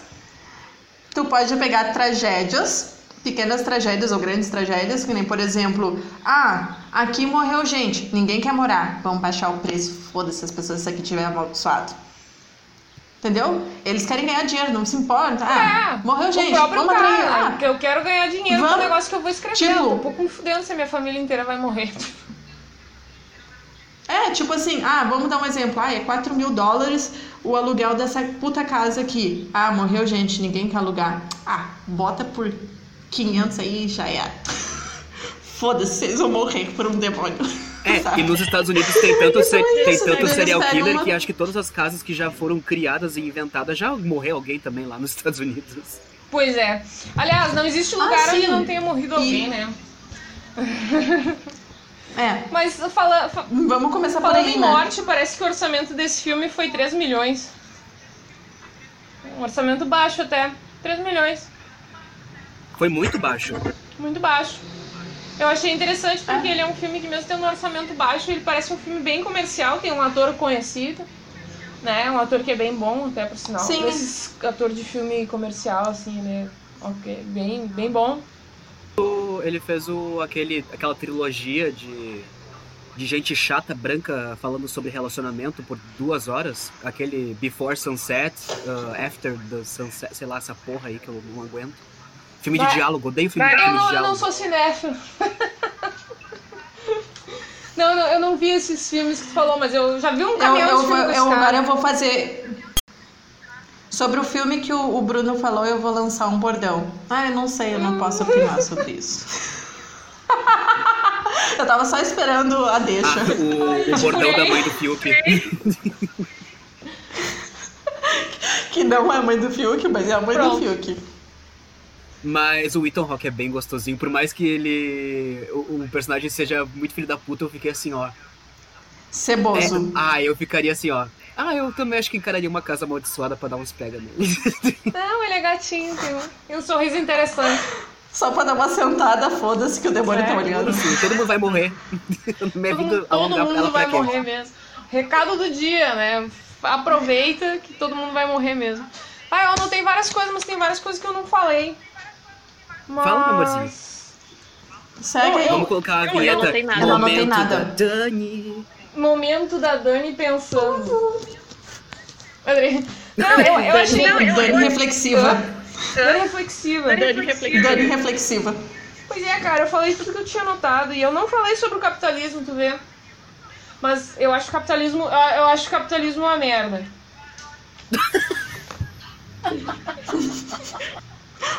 Tu pode pegar tragédias, pequenas tragédias ou grandes tragédias, que nem, por exemplo, ah, aqui morreu gente, ninguém quer morar. Vamos baixar o preço, foda-se as pessoas aqui tiver amaldiçoado. Entendeu? Eles querem ganhar dinheiro, não se importa. Ah, É, morreu gente, vamos atrair. cara, Ah, que eu quero ganhar dinheiro com o vamos- negócio que eu vou escrever. tipo- eu tô um pouco fudendo se a minha família inteira vai morrer. É, tipo assim, ah, vamos dar um exemplo. Ah, é 4 mil dólares o aluguel dessa puta casa aqui. Ah, morreu gente, ninguém quer alugar. Ah, bota por 500 aí e já era. Foda-se, vocês vão morrer por um demônio. É, Sabe? e nos Estados Unidos tem tanto, se- é tem isso, tanto né? serial killer uma- que acho que todas as casas que já foram criadas e inventadas já morreu alguém também lá nos Estados Unidos. Pois é. Aliás, não existe lugar Ah, onde não tenha morrido E- alguém, né? É, Mas fala, fa- vamos começar falando aí, em né? morte, parece que o orçamento desse filme foi 3 milhões. Um orçamento baixo até. 3 milhões. Foi muito baixo. Muito baixo. Eu achei interessante porque Ah. ele é um filme que mesmo tendo um orçamento baixo, ele parece um filme bem comercial, tem um ator conhecido, né? Um ator que é bem bom, até por sinal. Sim. Esses ator de filme comercial, assim, ele é ok, bem, bem bom. Ele fez o, aquele, aquela trilogia de, de gente chata, branca, falando sobre relacionamento por duas horas. Aquele Before Sunset, uh, After the Sunset, sei lá, essa porra aí que eu não aguento. Filme de diálogo, odeio filme, Eu filme de não, eu diálogo. não sou cinéfilo. não, não, eu não vi esses filmes que tu falou, mas eu já vi um Eu, caminhão eu, de filme eu- esse agora eu vou fazer. Sobre o filme que o, o Bruno falou, eu vou lançar um bordão. Ah, eu não sei, eu não posso opinar sobre isso. eu tava só esperando a deixa. Ah, o, o bordão da mãe do Fiuk. Que não é a mãe do Fiuk, mas é a mãe Pronto. do Fiuk. Mas o Ethan Hawke é bem gostosinho. Por mais que ele. O, o personagem seja muito filho da puta, eu fiquei assim, ó. É, Ceboso. ah, eu ficaria assim, ó. Ah, eu também acho que encararia uma casa amaldiçoada pra dar uns pega nele. Não, ele é gatinho, tem um, tem um sorriso interessante. Só pra dar uma sentada, foda-se que o demônio É. tá olhando. Assim, todo mundo vai morrer. Minha Todo, vida, todo mundo vai morrer mesmo. Recado do dia, né? Aproveita que todo mundo vai morrer mesmo. Ah, eu anotei várias coisas, mas tem várias coisas que eu não falei. Mas... Fala, meu amorzinho. Segue aí. Vamos colocar a Eu vinheta. não anotei nada. Eu não anotei Momento nada. da Dani. Momento da Dani pensando. Não, eu, eu achei. Não, eu- Dani reflexiva. Dani reflexiva. Dani reflexiva. Dani reflexiva. Pois é, cara, eu falei tudo que eu tinha notado. E eu não falei sobre o capitalismo, tu vê. Mas eu acho o capitalismo. Eu eu acho o capitalismo uma merda.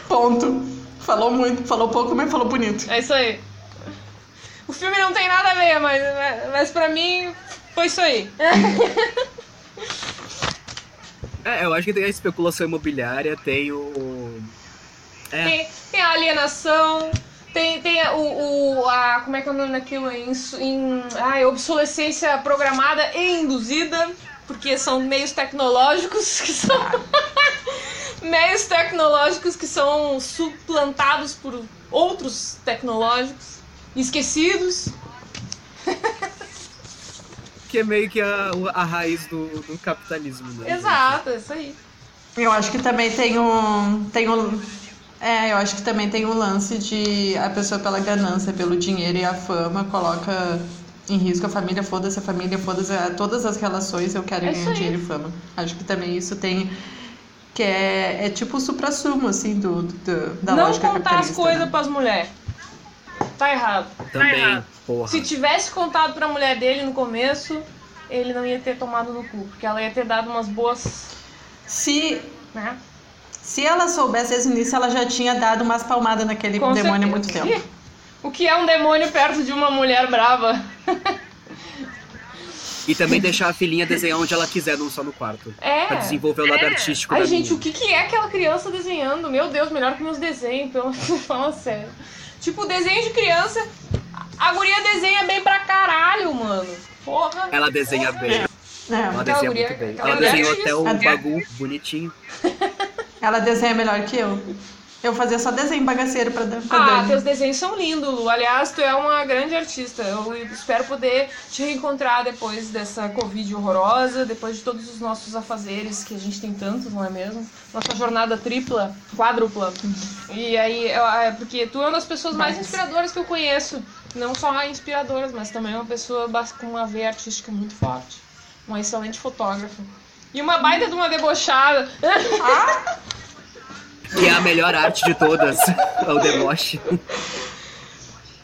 Ponto. Falou muito, falou pouco, mas falou bonito. É isso aí. O filme não tem nada a ver, mas, mas pra mim foi isso aí. É, eu acho que tem a especulação imobiliária, tem o. É, Tem, tem a alienação, tem, tem o, o- a. Como é que é o nome daquilo? Em, em, ai, obsolescência programada e induzida, porque são meios tecnológicos que são. meios tecnológicos que são suplantados por outros tecnológicos, esquecidos. que é meio que a, a raiz do, do capitalismo, né? Exato, é isso aí. Eu acho que também tem um. Tem um. É, eu acho que também tem um lance de a pessoa pela ganância, pelo dinheiro e a fama, coloca em risco a família, foda-se a família, foda-se a- todas as relações, eu quero É ganhar dinheiro e fama. Acho que também isso tem. Que é, é tipo o supra-sumo, assim, do, do- da não lógica contar as capitalista. coisas né? pras mulheres. Tá errado. Também, errado. porra. Se tivesse contado pra mulher dele no começo, ele não ia ter tomado no cu, porque ela ia ter dado umas boas Se, né? se ela soubesse desde o início, ela já tinha dado umas palmadas naquele Com demônio há muito tempo. O que é um demônio perto de uma mulher brava? E também deixar a filhinha desenhar onde ela quiser, não só no quarto. É. Pra desenvolver o lado artístico Ai, da gente, minha. o que, que é aquela criança desenhando? Meu Deus, melhor que meus desenhos, pelo fala sério. Tipo, desenho de criança, a guria desenha bem pra caralho, mano. Porra. Ela desenha bem. É, Ela desenha guria- muito bem. Ela desenhou é até o isso. bagu bonitinho. ela desenha melhor que eu. Eu fazia só desenho bagaceiro pra, pra Ah, Dani. teus desenhos são lindos, Lu. Aliás, tu é uma grande artista. Eu espero poder te reencontrar depois dessa Covid horrorosa, depois de todos os nossos afazeres, que a gente tem tantos, não é mesmo? Nossa jornada tripla, quádrupla. E aí, é porque tu é uma das pessoas mais inspiradoras que eu conheço. Não só inspiradoras, mas também uma pessoa com uma veia artística muito forte. Uma excelente fotógrafa. E uma baita de uma debochada. Que é a melhor arte de todas. É o deboche.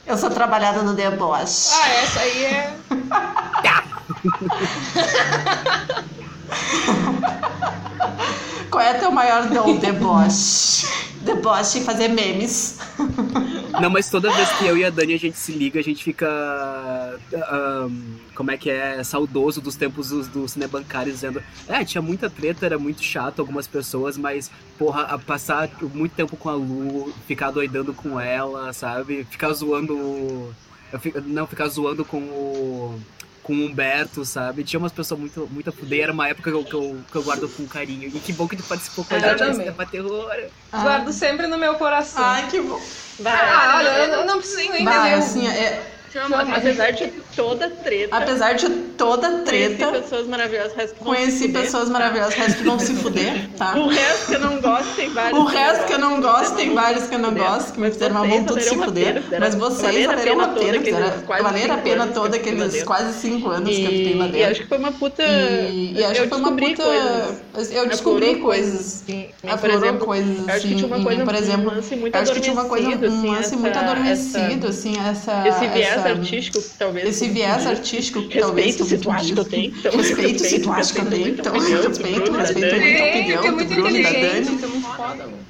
Eu sou trabalhada no deboche. Ah, essa aí é. Qual é teu maior dom? Deboche. Deboche e fazer memes. Não, mas toda vez que eu e a Dani a gente se liga, a gente fica. ahn, como é que é? Saudoso dos tempos do, do cinebancário, dizendo: É, tinha muita treta, era muito chato algumas pessoas, mas, porra, passar muito tempo com a Lu, ficar doidando com ela, sabe? Ficar zoando. o- eu fi- Não, ficar zoando com o. Com o Humberto, sabe? Tinha umas pessoas muito, muito a fuder. Era uma época que eu, que, eu, que eu guardo com carinho. E que bom que tu participou com a Eu gente também. nesse Cinema Terror. Guardo sempre no meu coração. Ai, que bom. Ah, olha, eu não preciso nem Vai, dizer. assim, é, Apesar de toda treta, apesar de toda conheci treta, pessoas maravilhosas, conheci pessoas maravilhosas, o resto que vão se fuder, tá? O resto que eu não gosto tem vários. O resto que eu não gosto, tem vários que eu não fuder. gosto, que me fizeram, vocês vão tudo se a fuder. Mas vocês valeram a a pena valeram a pena toda aqueles dentro. quase cinco anos que eu fiquei lá E, e dentro. acho que foi uma puta. E, acho que foi uma puta. Eu descobri coisas. Aflorou coisas, assim, uma por exemplo, acho que tinha uma coisa, um assim, lance muito adormecido, assim, essa. Esse viés artístico, talvez. Esse viés artístico que talvez. Respeito se tu acha que eu tenho. Então, Respeito se tu acha que eu tenho. Então, do respeito, respeito a opinião é do muito Bruno da Dani. é.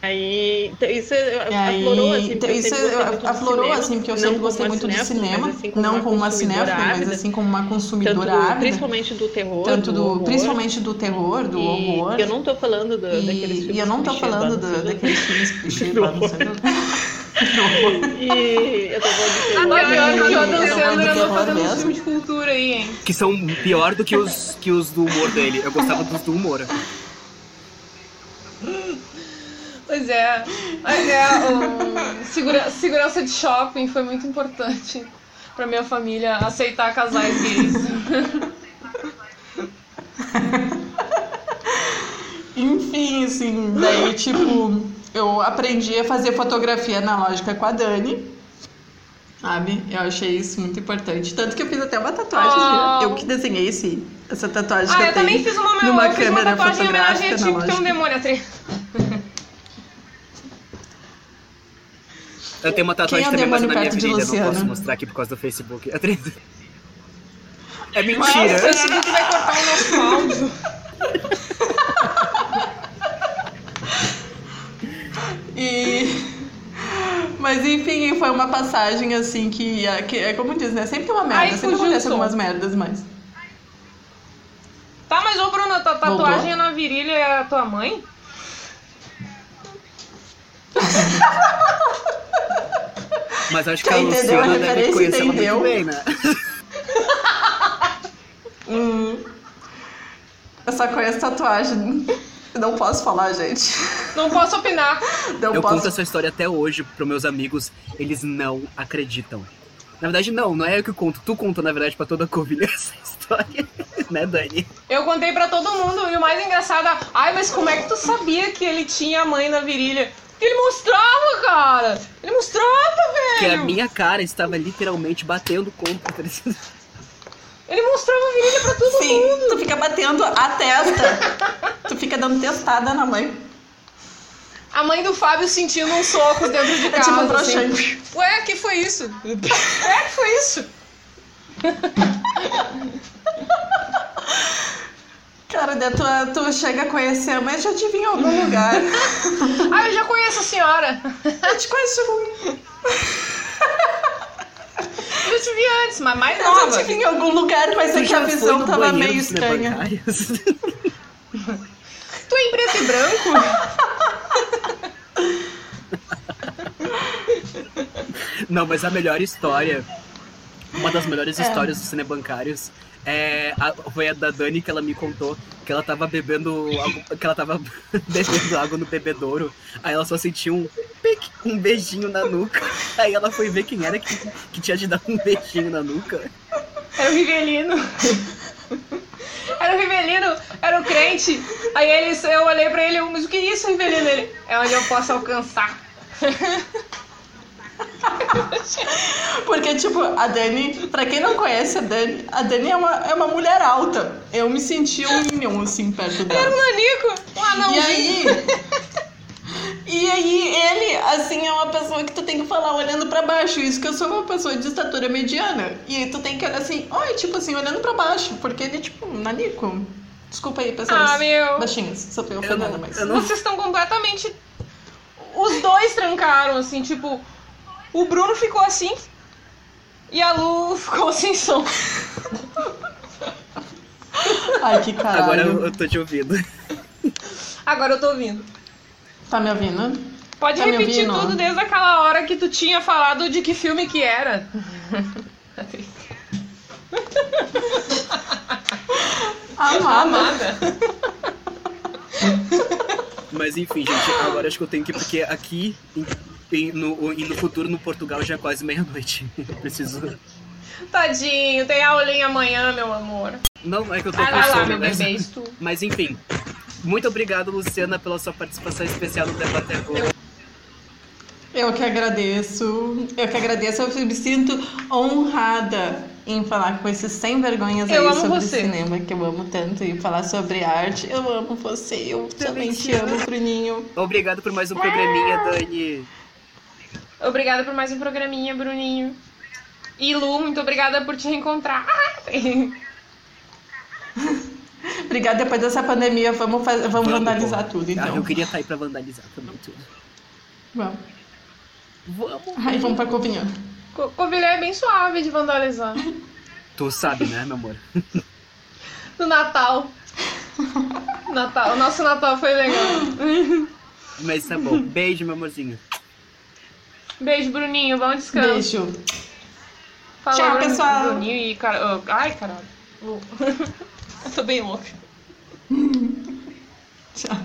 Aí, então, isso E aí, aflorou, assim, porque então, eu isso sempre gostei muito de aflorou, cinema, assim, porque eu não sempre como gostei uma muito de cinema, mas assim, como não uma como uma consumidora cinéfila, mas assim como uma tanto consumidora do- ávida. principalmente do terror, Tanto do, horror. principalmente do terror, do e horror. Eu não tô falando do, daqueles E, filmes e eu não tô falando lá do, do daqueles filmes clichê lá no. E eu tô falando de terror. Ah, pior que o eu Adam andou fazendo um mesmo. filme de cultura aí, hein? Que são pior do que os, que os do humor dele. Eu gostava dos do humor. Pois é. Mas é o segura- segurança de shopping foi muito importante pra minha família aceitar casais gays. Enfim, assim, daí, tipo, eu aprendi a fazer fotografia analógica com a Dani. Sabe? Eu achei isso muito importante. Tanto que eu fiz até uma tatuagem. Oh. Eu que desenhei esse, essa tatuagem que Ah, eu eu também tenho. fiz uma, numa eu fiz uma câmera tatuagem em homenagem a ti, fotográfica porque tem um demônio atrás. Eu tenho uma tatuagem Quem é também, mas demônio na minha perto de virilha. Não posso mostrar aqui por causa do Facebook. É. É Nossa, mentira. esse vídeo vai cortar o nosso áudio. E... Mas enfim, foi uma passagem assim que, que é como diz, né? Sempre tem uma merda, Ai, sempre acontece algumas merdas, mas. Tá, mas ô Bruna, tua Voltou? tatuagem na virilha é a tua mãe? Mas acho que a Quem entendeu a Luciana deve referência conhecer ela muito bem, né? Hum, eu só conheço tatuagem. Não posso falar, gente. Não posso opinar. Não Eu posso. conto essa história até hoje pros meus amigos, eles não acreditam. Na verdade, não, não é eu que conto. Tu conta, na verdade, pra toda a Covilha essa história. né, Dani? Eu contei pra todo mundo e o mais engraçado é, ai, mas como é que tu sabia que ele tinha a mãe na virilha? Porque ele mostrava, cara! Ele mostrava, Que a velho! minha cara estava literalmente batendo contra. Ele mostrava a virilha pra todo Sim, mundo! tu fica batendo a testa. tu fica dando testada na mãe. A mãe do Fábio sentindo uns socos dentro de É casa. tipo um assim. Ué, que foi isso? É, que foi isso? Cara, daí tu, tu chega a conhecer, mas já te vi em algum lugar. Ah, eu já conheço a senhora. Eu te conheço muito. Eu te vi antes, mas mais Eu já nova. te vi em algum lugar, mas é que a já visão tava meio estranha. Tu é em preto e branco? Não, mas a melhor história, uma das melhores histórias dos cinebancários é a, foi a da Dani que ela me contou que ela tava bebendo que ela tava bebendo água no bebedouro. Aí ela só sentiu um um beijinho na nuca. Aí ela foi ver quem era que, que tinha te dado um beijinho na nuca. Era o Rivelino. Era o Rivelino, era o crente. Aí ele, eu olhei pra ele, mas o que é isso, Rivelino? Ele, é onde eu posso alcançar. Porque, tipo, a Dani, pra quem não conhece a Dani, a Dani é uma, é uma mulher alta. Eu me senti um minion, assim, perto Era dela. um nanico, um E anãozinho. aí. E aí, ele, assim, é uma pessoa que tu tem que falar olhando pra baixo. Isso que eu sou uma pessoa de estatura mediana. E aí tu tem que olhar assim, oi, tipo assim, olhando pra baixo. Porque ele, tipo, um nanico. Desculpa aí, pessoas Ah, meu. baixinhas. Só Eu ofendendo, mas. não Vocês estão completamente. Os dois trancaram, assim, tipo. O Bruno ficou assim. E a Lu ficou sem som. Ai, que caralho. Agora eu, tô te ouvindo. Agora eu tô ouvindo. Tá me ouvindo? Pode Tá repetir ouvindo? tudo desde aquela hora que tu tinha falado de que filme que era. Amada. Amada. Mas enfim, gente, agora acho que eu tenho que ir porque aqui no, e no futuro no Portugal já é quase meia-noite. Preciso. Tadinho, tem aulinha amanhã, meu amor. Não é que eu tô Vai com lá, sono, meu mas- bebê, isso. Mas enfim, muito obrigado, Luciana, pela sua participação especial no Debater Globo. Eu que agradeço. Eu que agradeço. Eu me sinto honrada em falar com esses sem vergonhas Eu aí amo sobre você. cinema, que eu amo tanto, e falar sobre arte. Eu amo você. Eu também te amo, Bruninho. Obrigado por mais um programinha, Dani. Obrigada por mais um programinha, Bruninho. E Lu, muito obrigada por te reencontrar. Obrigada. Depois dessa pandemia, vamos, faz... vamos, vandalizar pô. tudo, Ah, então. eu queria aí pra vandalizar também tudo. Vamos. Vamos. Ai, vamos pra Covinhã. Co- Covilhã é bem suave de vandalizar. Tu sabe, né, meu amor? No Natal. Natal. O nosso Natal foi legal. Mas tá bom. Beijo, meu amorzinho. Beijo, Bruninho. Bom descanso. Beijo. Falou, Tchau, Bruno, pessoal. Bruninho e... Car... Oh, ai, caralho. Eu tô bem louca. Tchau.